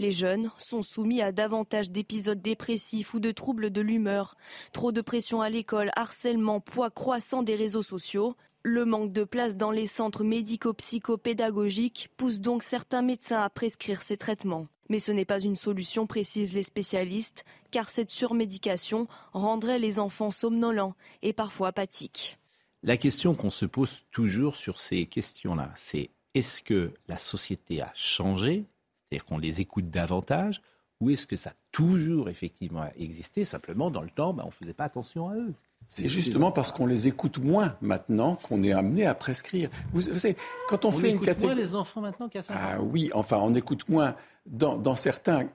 Les jeunes sont soumis à davantage d'épisodes dépressifs ou de troubles de l'humeur, trop de pression à l'école, harcèlement, poids croissant des réseaux sociaux. Le manque de place dans les centres médico-psychopédagogiques pousse donc certains médecins à prescrire ces traitements. Mais ce n'est pas une solution, précisent les spécialistes, car cette surmédication rendrait les enfants somnolents et parfois apathiques. La question qu'on se pose toujours sur ces questions-là, c'est est-ce que la société a changé, c'est-à-dire qu'on les écoute davantage, ou est-ce que ça a toujours effectivement existé, simplement dans le temps, ben, on ne faisait pas attention à eux? C'est justement parce qu'on les écoute moins maintenant qu'on est amené à prescrire. Vous, savez, quand on, fait une catégorie. moins les enfants maintenant qu'à 5 ans. Ah oui, enfin, on écoute moins dans, certains.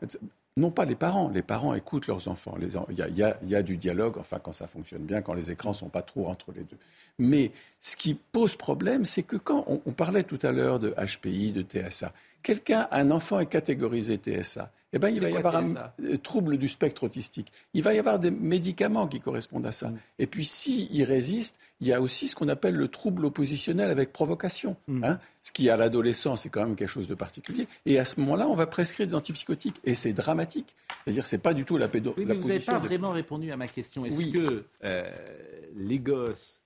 Non pas les parents, les parents écoutent leurs enfants. Il y, a, du dialogue, enfin quand ça fonctionne bien, quand les écrans sont pas trop entre les deux. Mais ce qui pose problème, c'est que quand on, parlait tout à l'heure de HPI, de TSA, quelqu'un, un enfant est catégorisé TSA, eh ben, il va y avoir un euh, trouble du spectre autistique. Il va y avoir des médicaments qui correspondent à ça. Mm. Et puis, s'il résiste, il y a aussi ce qu'on appelle le trouble oppositionnel avec provocation. Mm. Hein, ce qui, à l'adolescence, est quand même quelque chose de particulier. Et à ce moment-là, on va prescrire des antipsychotiques. Et c'est dramatique. C'est-à-dire, c'est pas du tout la pédo. Oui, mais vous n'avez pas vraiment répondu à ma question. Est-ce que euh, les gosses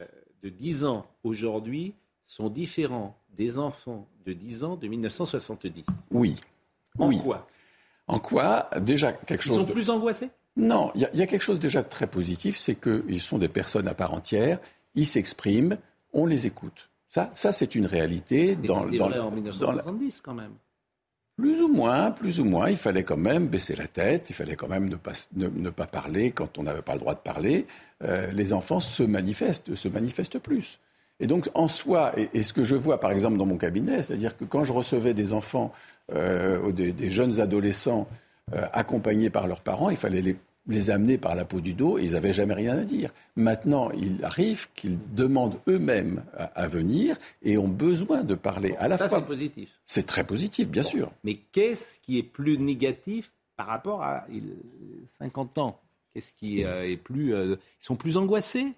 euh, de 10 ans aujourd'hui sont différents des enfants de 10 ans de 1970 Oui. En oui. quoi? En quoi, déjà, quelque chose. Ils sont plus angoissés? Non, il y, a quelque chose déjà de très positif, c'est qu'ils sont des personnes à part entière, ils s'expriment, on les écoute. Ça, ça c'est une réalité. Mais dans, dans, vrai en 1970 quand même. Plus ou moins, plus ou moins. Il fallait quand même baisser la tête, il fallait quand même ne pas, ne, pas parler quand on n'avait pas le droit de parler. Euh, les enfants se manifestent, se manifestent plus. Et donc, en soi, et, ce que je vois par exemple dans mon cabinet, c'est-à-dire que quand je recevais des enfants, euh, des, des, jeunes adolescents euh, accompagnés par leurs parents, il fallait les, les amener par la peau du dos et ils n'avaient jamais rien à dire. Maintenant, il arrive qu'ils demandent eux-mêmes à, venir et ont besoin de parler à la ça, fois. c'est positif. C'est très positif, bien sûr. Mais qu'est-ce qui est plus négatif par rapport à 50 ans? Qu'est-ce qui euh, est plus. ils sont plus angoissés?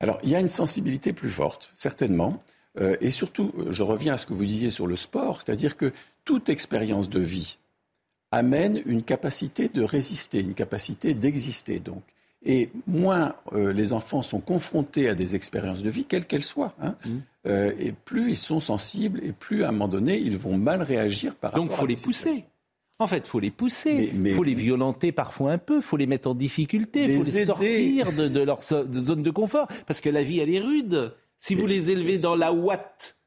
Alors, il y a une sensibilité plus forte, certainement. Euh, et surtout, euh, je reviens à ce que vous disiez sur le sport, c'est-à-dire que toute expérience de vie amène une capacité de résister, une capacité d'exister, donc. Et moins euh, les enfants sont confrontés à des expériences de vie, quelles qu'elles soient, hein, mmh. et plus ils sont sensibles, et plus à un moment donné, ils vont mal réagir par rapport à Donc, il faut les pousser. En fait, il faut les pousser, il faut les violenter parfois un peu, il faut les mettre en difficulté, il faut les sortir de, leur zone de confort, parce que la vie, elle est rude. Si vous les élevez dans la ouate,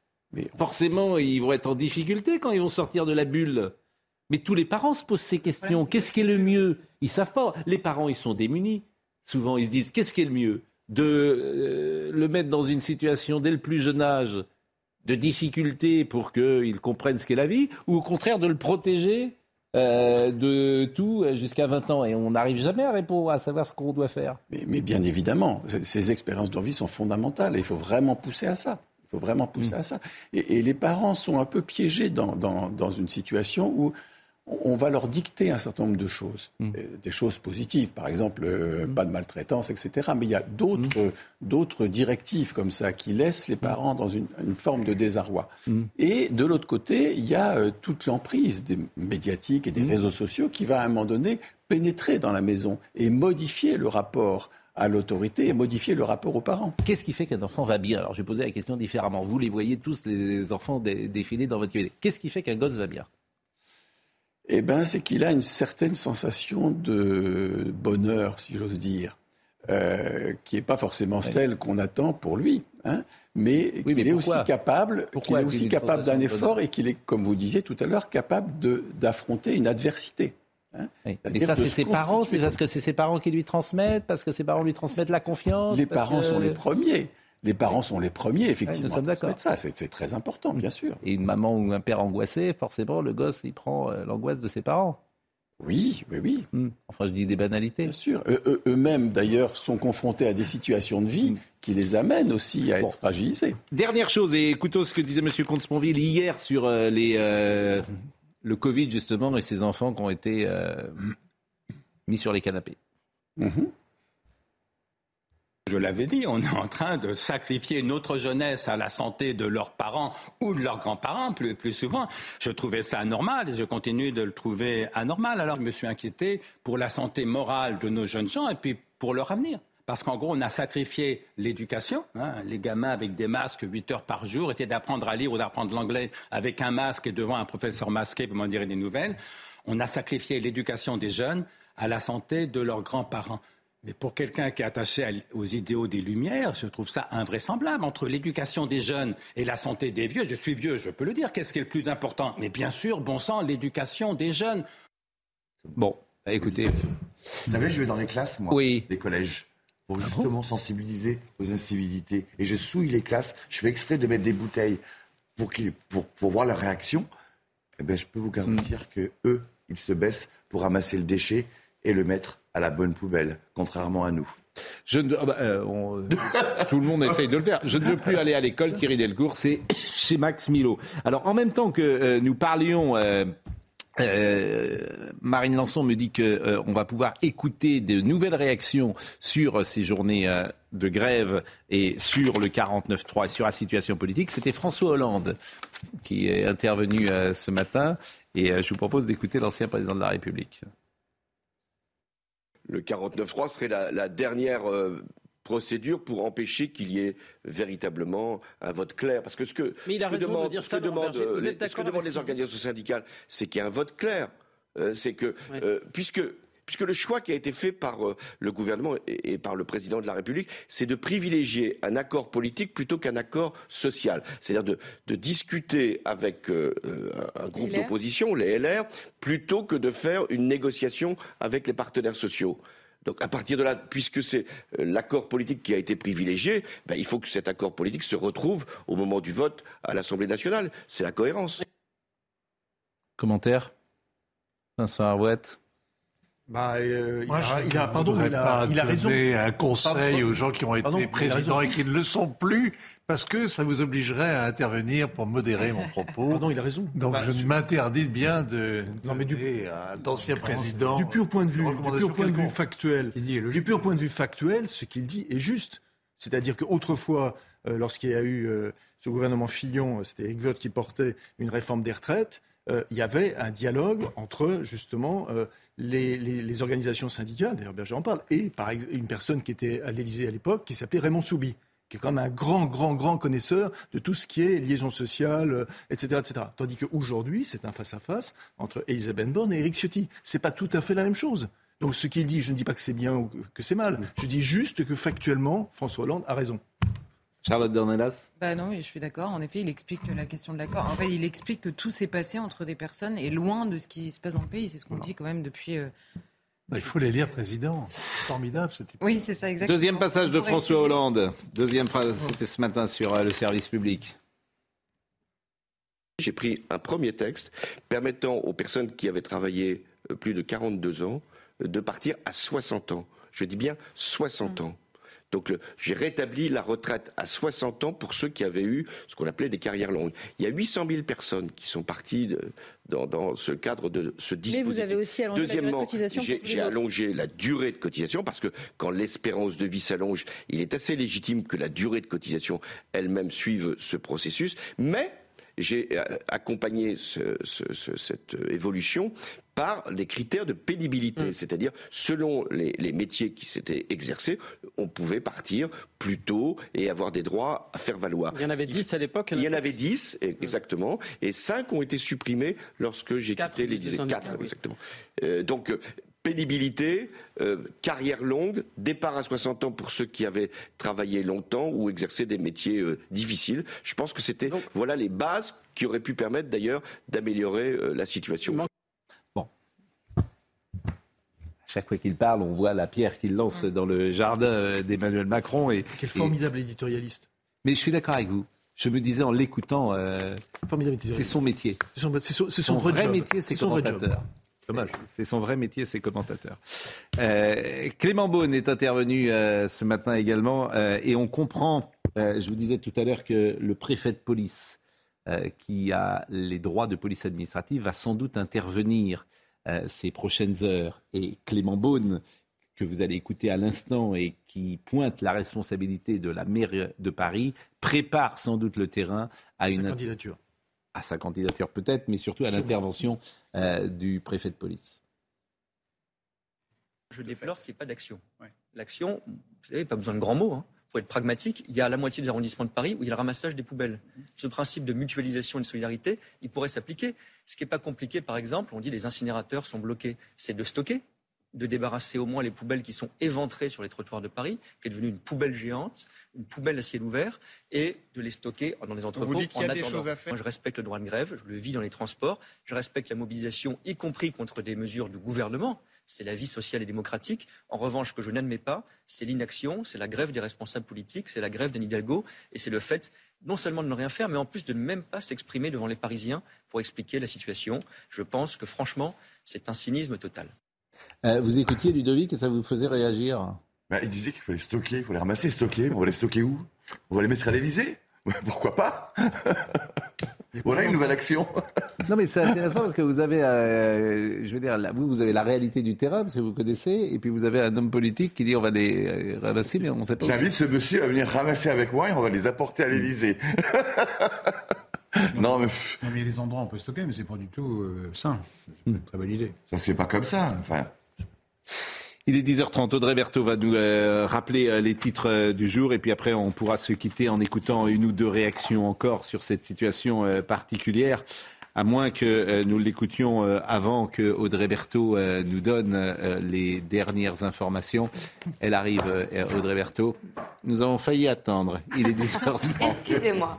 forcément, ils vont être en difficulté quand ils vont sortir de la bulle. Mais tous les parents se posent ces questions. qu'est-ce qui est le mieux? Ils savent pas. Les parents, ils sont démunis. Souvent, ils se disent qu'est-ce qui est le mieux? De euh, le mettre dans une situation dès le plus jeune âge de difficulté pour qu'il comprenne ce qu'est la vie, ou au contraire de le protéger euh, de tout jusqu'à 20 ans. Et on n'arrive jamais à répondre, à savoir ce qu'on doit faire. Mais, bien évidemment, ces expériences de vie sont fondamentales et il faut vraiment pousser à ça. Il faut vraiment pousser mm. à ça. Et, les parents sont un peu piégés dans, dans une situation où on va leur dicter un certain nombre de choses, mm. euh, des choses positives, par exemple, euh, mm. pas de maltraitance, etc. Mais il y a mm. d'autres, directives comme ça qui laissent les parents dans une, forme de désarroi. Et de l'autre côté, il y a euh, toute l'emprise des médiatiques et des réseaux sociaux qui va à un moment donné pénétrer dans la maison et modifier le rapport à l'autorité et modifier le rapport aux parents. Qu'est-ce qui fait qu'un enfant va bien? Alors, je vais poser la question différemment. Vous les voyez tous, les enfants défiler dans votre vie. Qu'est-ce qui fait qu'un gosse va bien? Eh ben, c'est qu'il a une certaine sensation de bonheur, si j'ose dire, euh, qui n'est pas forcement celle qu'on attend pour lui, hein, mais qu'il est aussi capable, qu'il est aussi capable d'un effort et qu'il est, comme vous disiez tout à l'heure, capable d'affronter une adversité. Hein. Et ça, c'est ses parents, c'est parce que c'est ses parents qui lui transmettent, parce que ses parents lui transmettent la confiance. Les parents sont les premiers les parents sont les premiers, effectivement. nous sommes d'accord. Ça, c'est très important, bien sûr. Et une maman ou un père angoissé, forcément, le gosse, il prend euh, l'angoisse de ses parents. Oui, oui, oui. Hmm. Enfin, je dis des banalités. Bien sûr. Eux-mêmes, d'ailleurs, sont confrontés à des situations de vie hmm. qui les amènent aussi à être fragilisés. Dernière chose, et écoutons ce que disait M. Comte-Sponville hier sur euh, les, euh, le Covid, justement, et ces enfants qui ont été mis sur les canapés. Mm-hmm. Je l'avais dit, on est en train de sacrifier notre jeunesse à la santé de leurs parents ou de leurs grands-parents, plus, plus souvent. Je trouvais ça anormal et je continue de le trouver anormal. Alors je me suis inquiété pour la santé morale de nos jeunes gens et puis pour leur avenir. Parce qu'en gros, on a sacrifié l'éducation. Hein. Les gamins avec des masques 8 heures par jour étaient d'apprendre à lire ou d'apprendre l'anglais avec un masque et devant un professeur masqué pour m'en dire des nouvelles. On a sacrifié l'éducation des jeunes à la santé de leurs grands-parents. Mais pour quelqu'un qui est attaché aux idéaux des Lumières, je trouve ça invraisemblable. Entre l'éducation des jeunes et la santé des vieux, je suis vieux, je peux le dire, qu'est-ce qui est le plus important? Mais bien sûr, bon sang, l'éducation des jeunes. Bon, écoutez. Vous savez, je vais dans les classes, moi, oui. les collèges, pour ah justement sensibiliser aux incivilités. Et je souille les classes, je fais exprès de mettre des bouteilles pour, pour, pour voir leur réaction. Eh bien, je peux vous garantir que eux, ils se baissent pour ramasser le déchet et le mettre à la bonne poubelle, contrairement à nous. Ah bah, euh, tout le monde essaye de le faire. Je ne veux plus aller à l'école, Thierry Delcourt, c'est chez Max Milo. Alors, en même temps que euh, nous parlions... Marine Lançon me dit qu'on va pouvoir écouter de nouvelles réactions sur ces journées de grève et sur le 49-3 et sur la situation politique. C'était François Hollande qui est intervenu ce matin et je vous propose d'écouter l'ancien président de la République le 49.3 serait la, dernière euh, procédure pour empêcher qu'il y ait véritablement un vote clair. Parce que ce que, Mais il a de demandent les, demandent les organisations syndicales, c'est qu'il y ait un vote clair. Euh, c'est que, euh, puisque puisque le choix qui a été fait par le gouvernement et, par le président de la République, c'est de privilégier un accord politique plutôt qu'un accord social. C'est-à-dire de, discuter avec un groupe d'opposition, les LR, plutôt que de faire une négociation avec les partenaires sociaux. Donc à partir de là, puisque c'est euh, l'accord politique qui a été privilégié, ben, il faut que cet accord politique se retrouve au moment du vote à l'Assemblée nationale. C'est la cohérence. Commentaire? Vincent Arouette bah, euh, il, a, pardon, il a, il a raison. un conseil aux gens qui ont été présidents et qui ne le sont plus, parce que ça vous obligerait à intervenir pour modérer mon propos. Pardon, il a raison. Donc bah, je m'interdis bien de non, mais du, d'ancien président. Du pur point de vue, du pur point de vue factuel, du pur point de vue factuel, ce qu'il dit est juste. C'est-à-dire qu'autrefois, euh, lorsqu'il y a eu euh, ce gouvernement Fillon, c'était Egvotte qui portait une réforme des retraites, il y avait un dialogue entre justement les, organisations syndicales, d'ailleurs Berger en parle, et par une personne qui était à l'Élysée à l'époque, qui s'appelait Raymond Soubi, qui est quand même un grand, grand, grand connaisseur de tout ce qui est liaison sociale, etc. Euh, etc. Tandis qu'aujourd'hui, c'est un face-à-face entre Elisabeth Borne et Eric Ciotti. C'est pas tout à fait la même chose. Donc ce qu'il dit, je ne dis pas que c'est bien ou que c'est mal. Je dis juste que factuellement, François Hollande a raison. Charlotte Dornelas bah Non, je suis d'accord. En effet, il explique la question de l'accord. En fait, il explique que tout s'est passé entre des personnes et loin de ce qui se passe dans le pays. C'est ce qu'on dit quand même depuis. Euh, bah, il faut les lire, président. Formidable ce type. Oui, c'est ça, exactement. Deuxième passage de François Hollande. Deuxième phrase, c'était ce matin sur euh, le service public. J'ai pris un premier texte permettant aux personnes qui avaient travaillé euh, plus de 42 ans de partir à 60 ans. Je dis bien 60 ans. Donc j'ai rétabli la retraite à 60 ans pour ceux qui avaient eu ce qu'on appelait des carrières longues. Il y a 800 000 personnes qui sont parties dans, ce cadre de ce dispositif. Mais vous avez aussi allongé Deuxièmement, la durée de cotisation j'ai allongé la durée de cotisation parce que quand l'espérance de vie s'allonge, il est assez légitime que la durée de cotisation elle-même suive ce processus. Mais j'ai euh, accompagné cette évolution par des critères de pénibilité, mm. c'est-à-dire selon les, métiers qui s'étaient exercés, on pouvait partir plus tôt et avoir des droits à faire valoir. Il y en avait 10 à l'époque Il y en avait 10, exactement, et 5 ont été supprimés lorsque j'ai quitté les 4, exactement. Euh, donc, pénibilité, euh, carrière longue, départ à 60 ans pour ceux qui avaient travaillé longtemps ou exercé des métiers euh, difficiles. Je pense que c'était voilà les bases qui auraient pu permettre d'ailleurs d'améliorer la situation chaque fois qu'il parle, on voit la pierre qu'il lance dans le jardin euh, d'Emmanuel Macron. Et, Quel formidable éditorialiste. Mais je suis d'accord avec vous. Je me disais en l'écoutant, euh, c'est son métier. C'est son, vrai, métier, c'est commentateur. Dommage. C'est son vrai métier, c'est commentateur. Euh, Clément Beaune est intervenu ce matin également et on comprend, je vous disais tout à l'heure que le préfet de police qui a les droits de police administrative va sans doute intervenir euh, ces prochaines heures. Et Clément Beaune, que vous allez écouter à l'instant et qui pointe la responsabilité de la maire de Paris, prépare sans doute le terrain à, une candidature. À sa candidature peut-être, mais surtout à l'intervention euh, du préfet de police. Je déplore qu'il n'y ait pas d'action. L'action, vous savez, pas besoin de grands mots. Hein faut être pragmatique, il y a la moitié des arrondissements de Paris où il y a le ramassage des poubelles. Ce principe de mutualisation et de solidarité, il pourrait s'appliquer. Ce qui n'est pas compliqué, par exemple, on dit les incinérateurs sont bloqués, c'est de stocker, de débarrasser au moins les poubelles qui sont éventrées sur les trottoirs de Paris, qui est devenue une poubelle géante, une poubelle à ciel ouvert, et de les stocker dans les entrepôts. Vous dites qu'il y a des choses à faire. Moi, je respecte le droit de grève, je le vis dans les transports, je respecte la mobilisation, y compris contre des mesures du gouvernement c'est la vie sociale et démocratique. En revanche, ce que je n'admets pas, c'est l'inaction, c'est la grève des responsables politiques, c'est la grève d'Anne Hidalgo, et c'est le fait non seulement de ne rien faire, mais en plus de ne même pas s'exprimer devant les Parisiens pour expliquer la situation. Je pense que franchement, c'est un cynisme total. Euh, vous écoutiez Ludovic et ça vous faisait réagir bah, Il disait qu'il fallait stocker, il les ramasser, stocker. On va les stocker où? On va les mettre à l'Elysée Pourquoi pas? *laughs* Voilà une nouvelle action. non, mais c'est intéressant parce que vous avez, euh, je veux dire, vous, vous avez la réalité du terrain, parce que vous connaissez, et puis vous avez un homme politique qui dit on va les euh, ramasser, mais on ne sait pas. J'invite ce monsieur à venir ramasser avec moi et on va les apporter à l'Élysée. *laughs* *laughs* non, mais... il y a des endroits où on peut stocker, mais c'est pas du tout euh, sain. Une très bonne idée. Ça se fait pas comme ça. Enfin. Il est 10h30. Audrey Berthaud va nous euh, rappeler euh, les titres euh, du jour et puis après on pourra se quitter en écoutant une ou deux réactions encore sur cette situation particulière. À moins que nous l'écoutions avant que Audrey Berthaud nous donne les dernières informations. Elle arrive, Audrey Berthaud. Nous avons failli attendre. Il est 10h30. Excusez-moi.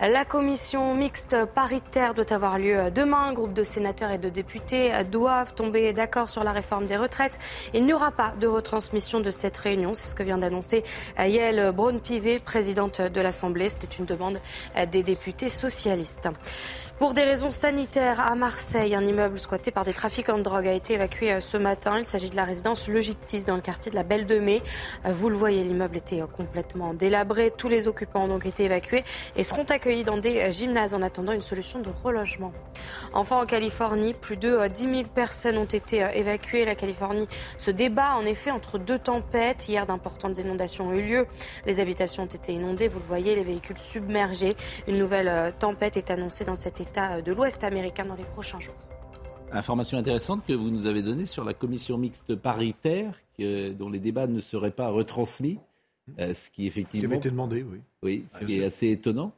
La commission mixte paritaire doit avoir lieu demain. Un groupe de sénateurs et de députés doivent tomber d'accord sur la réforme des retraites. Il n'y aura pas de retransmission de cette réunion. C'est ce que vient d'annoncer Yael Braun-Pivet, présidente de l'Assemblée. C'était une demande des députés socialistes. Pour des raisons sanitaires, à Marseille, un immeuble squatté par des trafiquants de drogue a été évacué euh, ce matin. Il s'agit de la résidence Logiptis dans le quartier de la Belle de Mai. Euh, vous le voyez, l'immeuble était euh, complètement délabré. Tous les occupants ont donc été évacués et seront accueillis dans des gymnases en attendant une solution de relogement. Enfin, en Californie, plus de 10 000 personnes ont été évacuées. La Californie se débat en effet entre deux tempêtes. Hier, d'importantes inondations ont eu lieu. Les habitations ont été inondées. Vous le voyez, les véhicules submergés. Une nouvelle tempête est annoncée dans cet État de l'Ouest américain dans les prochains jours. Information intéressante que vous nous avez donnée sur la commission mixte paritaire, dont les débats ne seraient pas retransmis, euh, ce qui effectivement. Ce qui avait été demandé, oui. Oui, ce qui est assez étonnant.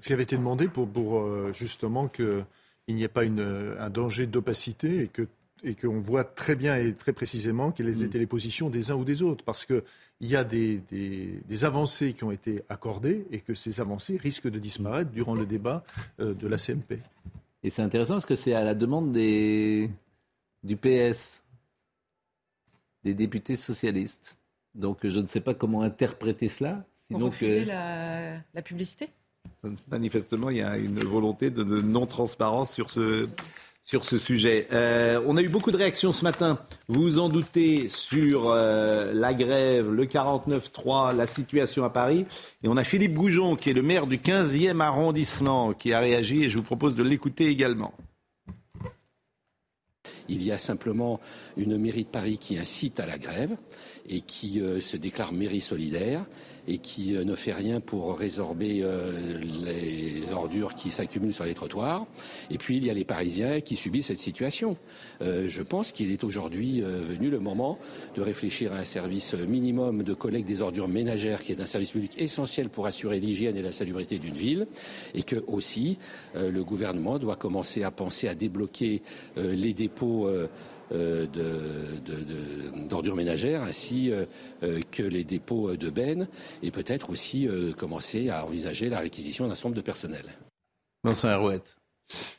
Ce qui avait été demandé pour, pour euh, justement qu'il n'y ait pas une, un danger d'opacité et que et qu'on voit très bien et très précisément quelles mm. étaient les positions des uns ou des autres. Parce qu'il y a des, des, avancées qui ont été accordées et que ces avancées risquent de disparaître durant le débat euh, de la CMP. Et c'est intéressant parce que c'est à la demande des, du PS, des députés socialistes. Donc je ne sais pas comment interpréter cela. Sinon Pour refuser la, la publicité? Manifestement, il y a une volonté de non-transparence sur ce, sur ce sujet. Euh, on a eu beaucoup de réactions ce matin, vous vous en doutez, sur euh, la grève, le 49-3, la situation à Paris. Et on a Philippe Goujon, qui est le maire du 15e arrondissement, qui a réagi et je vous propose de l'écouter également. Il y a simplement une mairie de Paris qui incite à la grève et qui euh, se déclare mairie solidaire et qui euh, ne fait rien pour résorber euh, les ordures qui s'accumulent sur les trottoirs. Et puis il y a les Parisiens qui subissent cette situation. je pense qu'il est aujourd'hui venu le moment de réfléchir à un service minimum de collecte des ordures ménagères qui est un service public essentiel pour assurer l'hygiène et la salubrité d'une ville et que aussi le gouvernement doit commencer à penser à débloquer les dépôts euh, d'ordures ménagères ainsi euh, euh, que les dépôts de bennes et peut-être aussi commencer à envisager la réquisition d'un certain nombre de personnel. Vincent Herouette.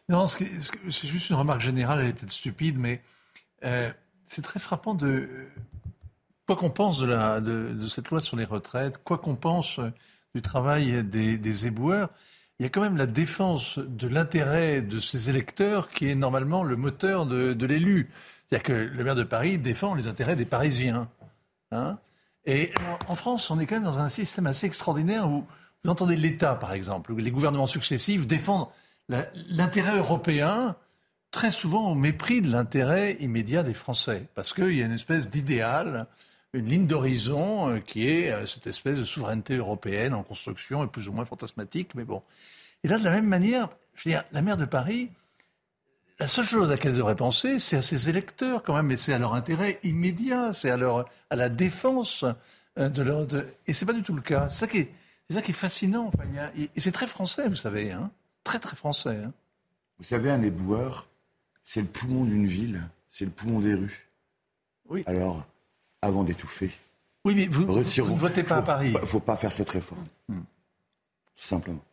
Non, c'est juste une remarque générale, elle est peut-être stupide, mais c'est très frappant de. Quoi qu'on pense de, la, de, cette loi sur les retraites, quoi qu'on pense du travail des, des éboueurs, il y a quand même la défense de l'intérêt de ces électeurs qui est normalement le moteur de, de l'élu. C'est-à-dire que le maire de Paris défend les intérêts des Parisiens. Hein et en France, on est quand même dans un système assez extraordinaire où vous entendez l'État, par exemple, où les gouvernements successifs défendent l'intérêt européen très souvent au mépris de l'intérêt immédiat des Français. Parce qu'il y a une espèce d'idéal, une ligne d'horizon euh, qui est euh, cette espèce de souveraineté européenne en construction, et plus ou moins fantasmatique, mais bon. Et là, de la même manière, la maire de Paris, la seule chose à laquelle elle devrait penser, c'est à ses électeurs quand même, mais c'est à leur intérêt immédiat, c'est à, leur, à la défense euh, de leur... De... Et c'est pas du tout le cas. C'est ça qui est, c'est ça qui est fascinant. et c'est très français, vous savez, hein très très français. Hein vous savez, un éboueur, c'est le poumon d'une ville, c'est le poumon des rues. Oui. Alors, avant d'étouffer, oui, mais vous, vous ne votez pas à Paris. Il ne faut pas faire cette réforme. Hmm. Tout simplement.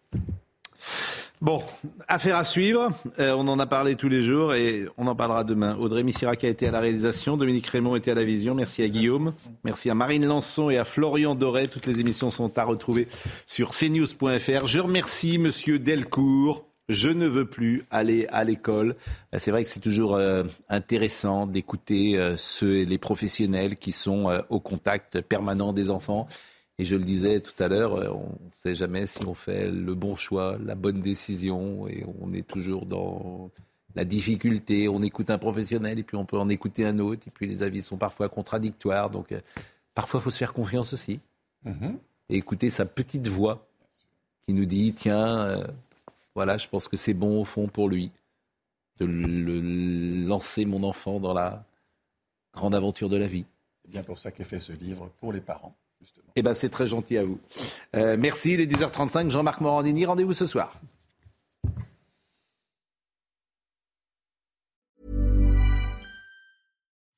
Bon, affaire à suivre. Euh, on en a parlé tous les jours et on en parlera demain. Audrey Missirac a été à la réalisation, Dominique Raymond était à la vision. Merci à Guillaume, merci à Marine Lançon et à Florian Doré. Toutes les émissions sont à retrouver sur cnews.fr. Je remercie Monsieur Delcourt Je ne veux plus aller à l'école. Euh, c'est vrai que c'est toujours euh, intéressant d'écouter ceux, les professionnels qui sont au contact permanent des enfants. Et je le disais tout à l'heure, on ne sait jamais si on fait le bon choix, la bonne décision, et on est toujours dans la difficulté. On écoute un professionnel et puis on peut en écouter un autre, et puis les avis sont parfois contradictoires. Donc parfois, il faut se faire confiance aussi. Mm-hmm. Et écouter sa petite voix qui nous dit, tiens, voilà, je pense que c'est bon au fond pour lui de le lancer mon enfant dans la grande aventure de la vie. C'est bien pour ça qu'est fait ce livre pour les parents. Eh bien, c'est très gentil à vous. Euh, merci. Il est 10h35. Jean-Marc Morandini, rendez-vous ce soir.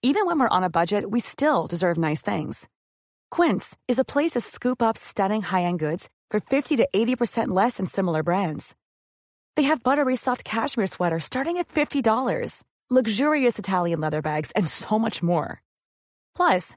Even when we're on a budget, we still deserve nice things. Quince is a place to scoop up stunning high-end goods for 50 to 80% less than similar brands. They have buttery soft cashmere sweaters starting at $50, luxurious Italian leather bags, and so much more. Plus,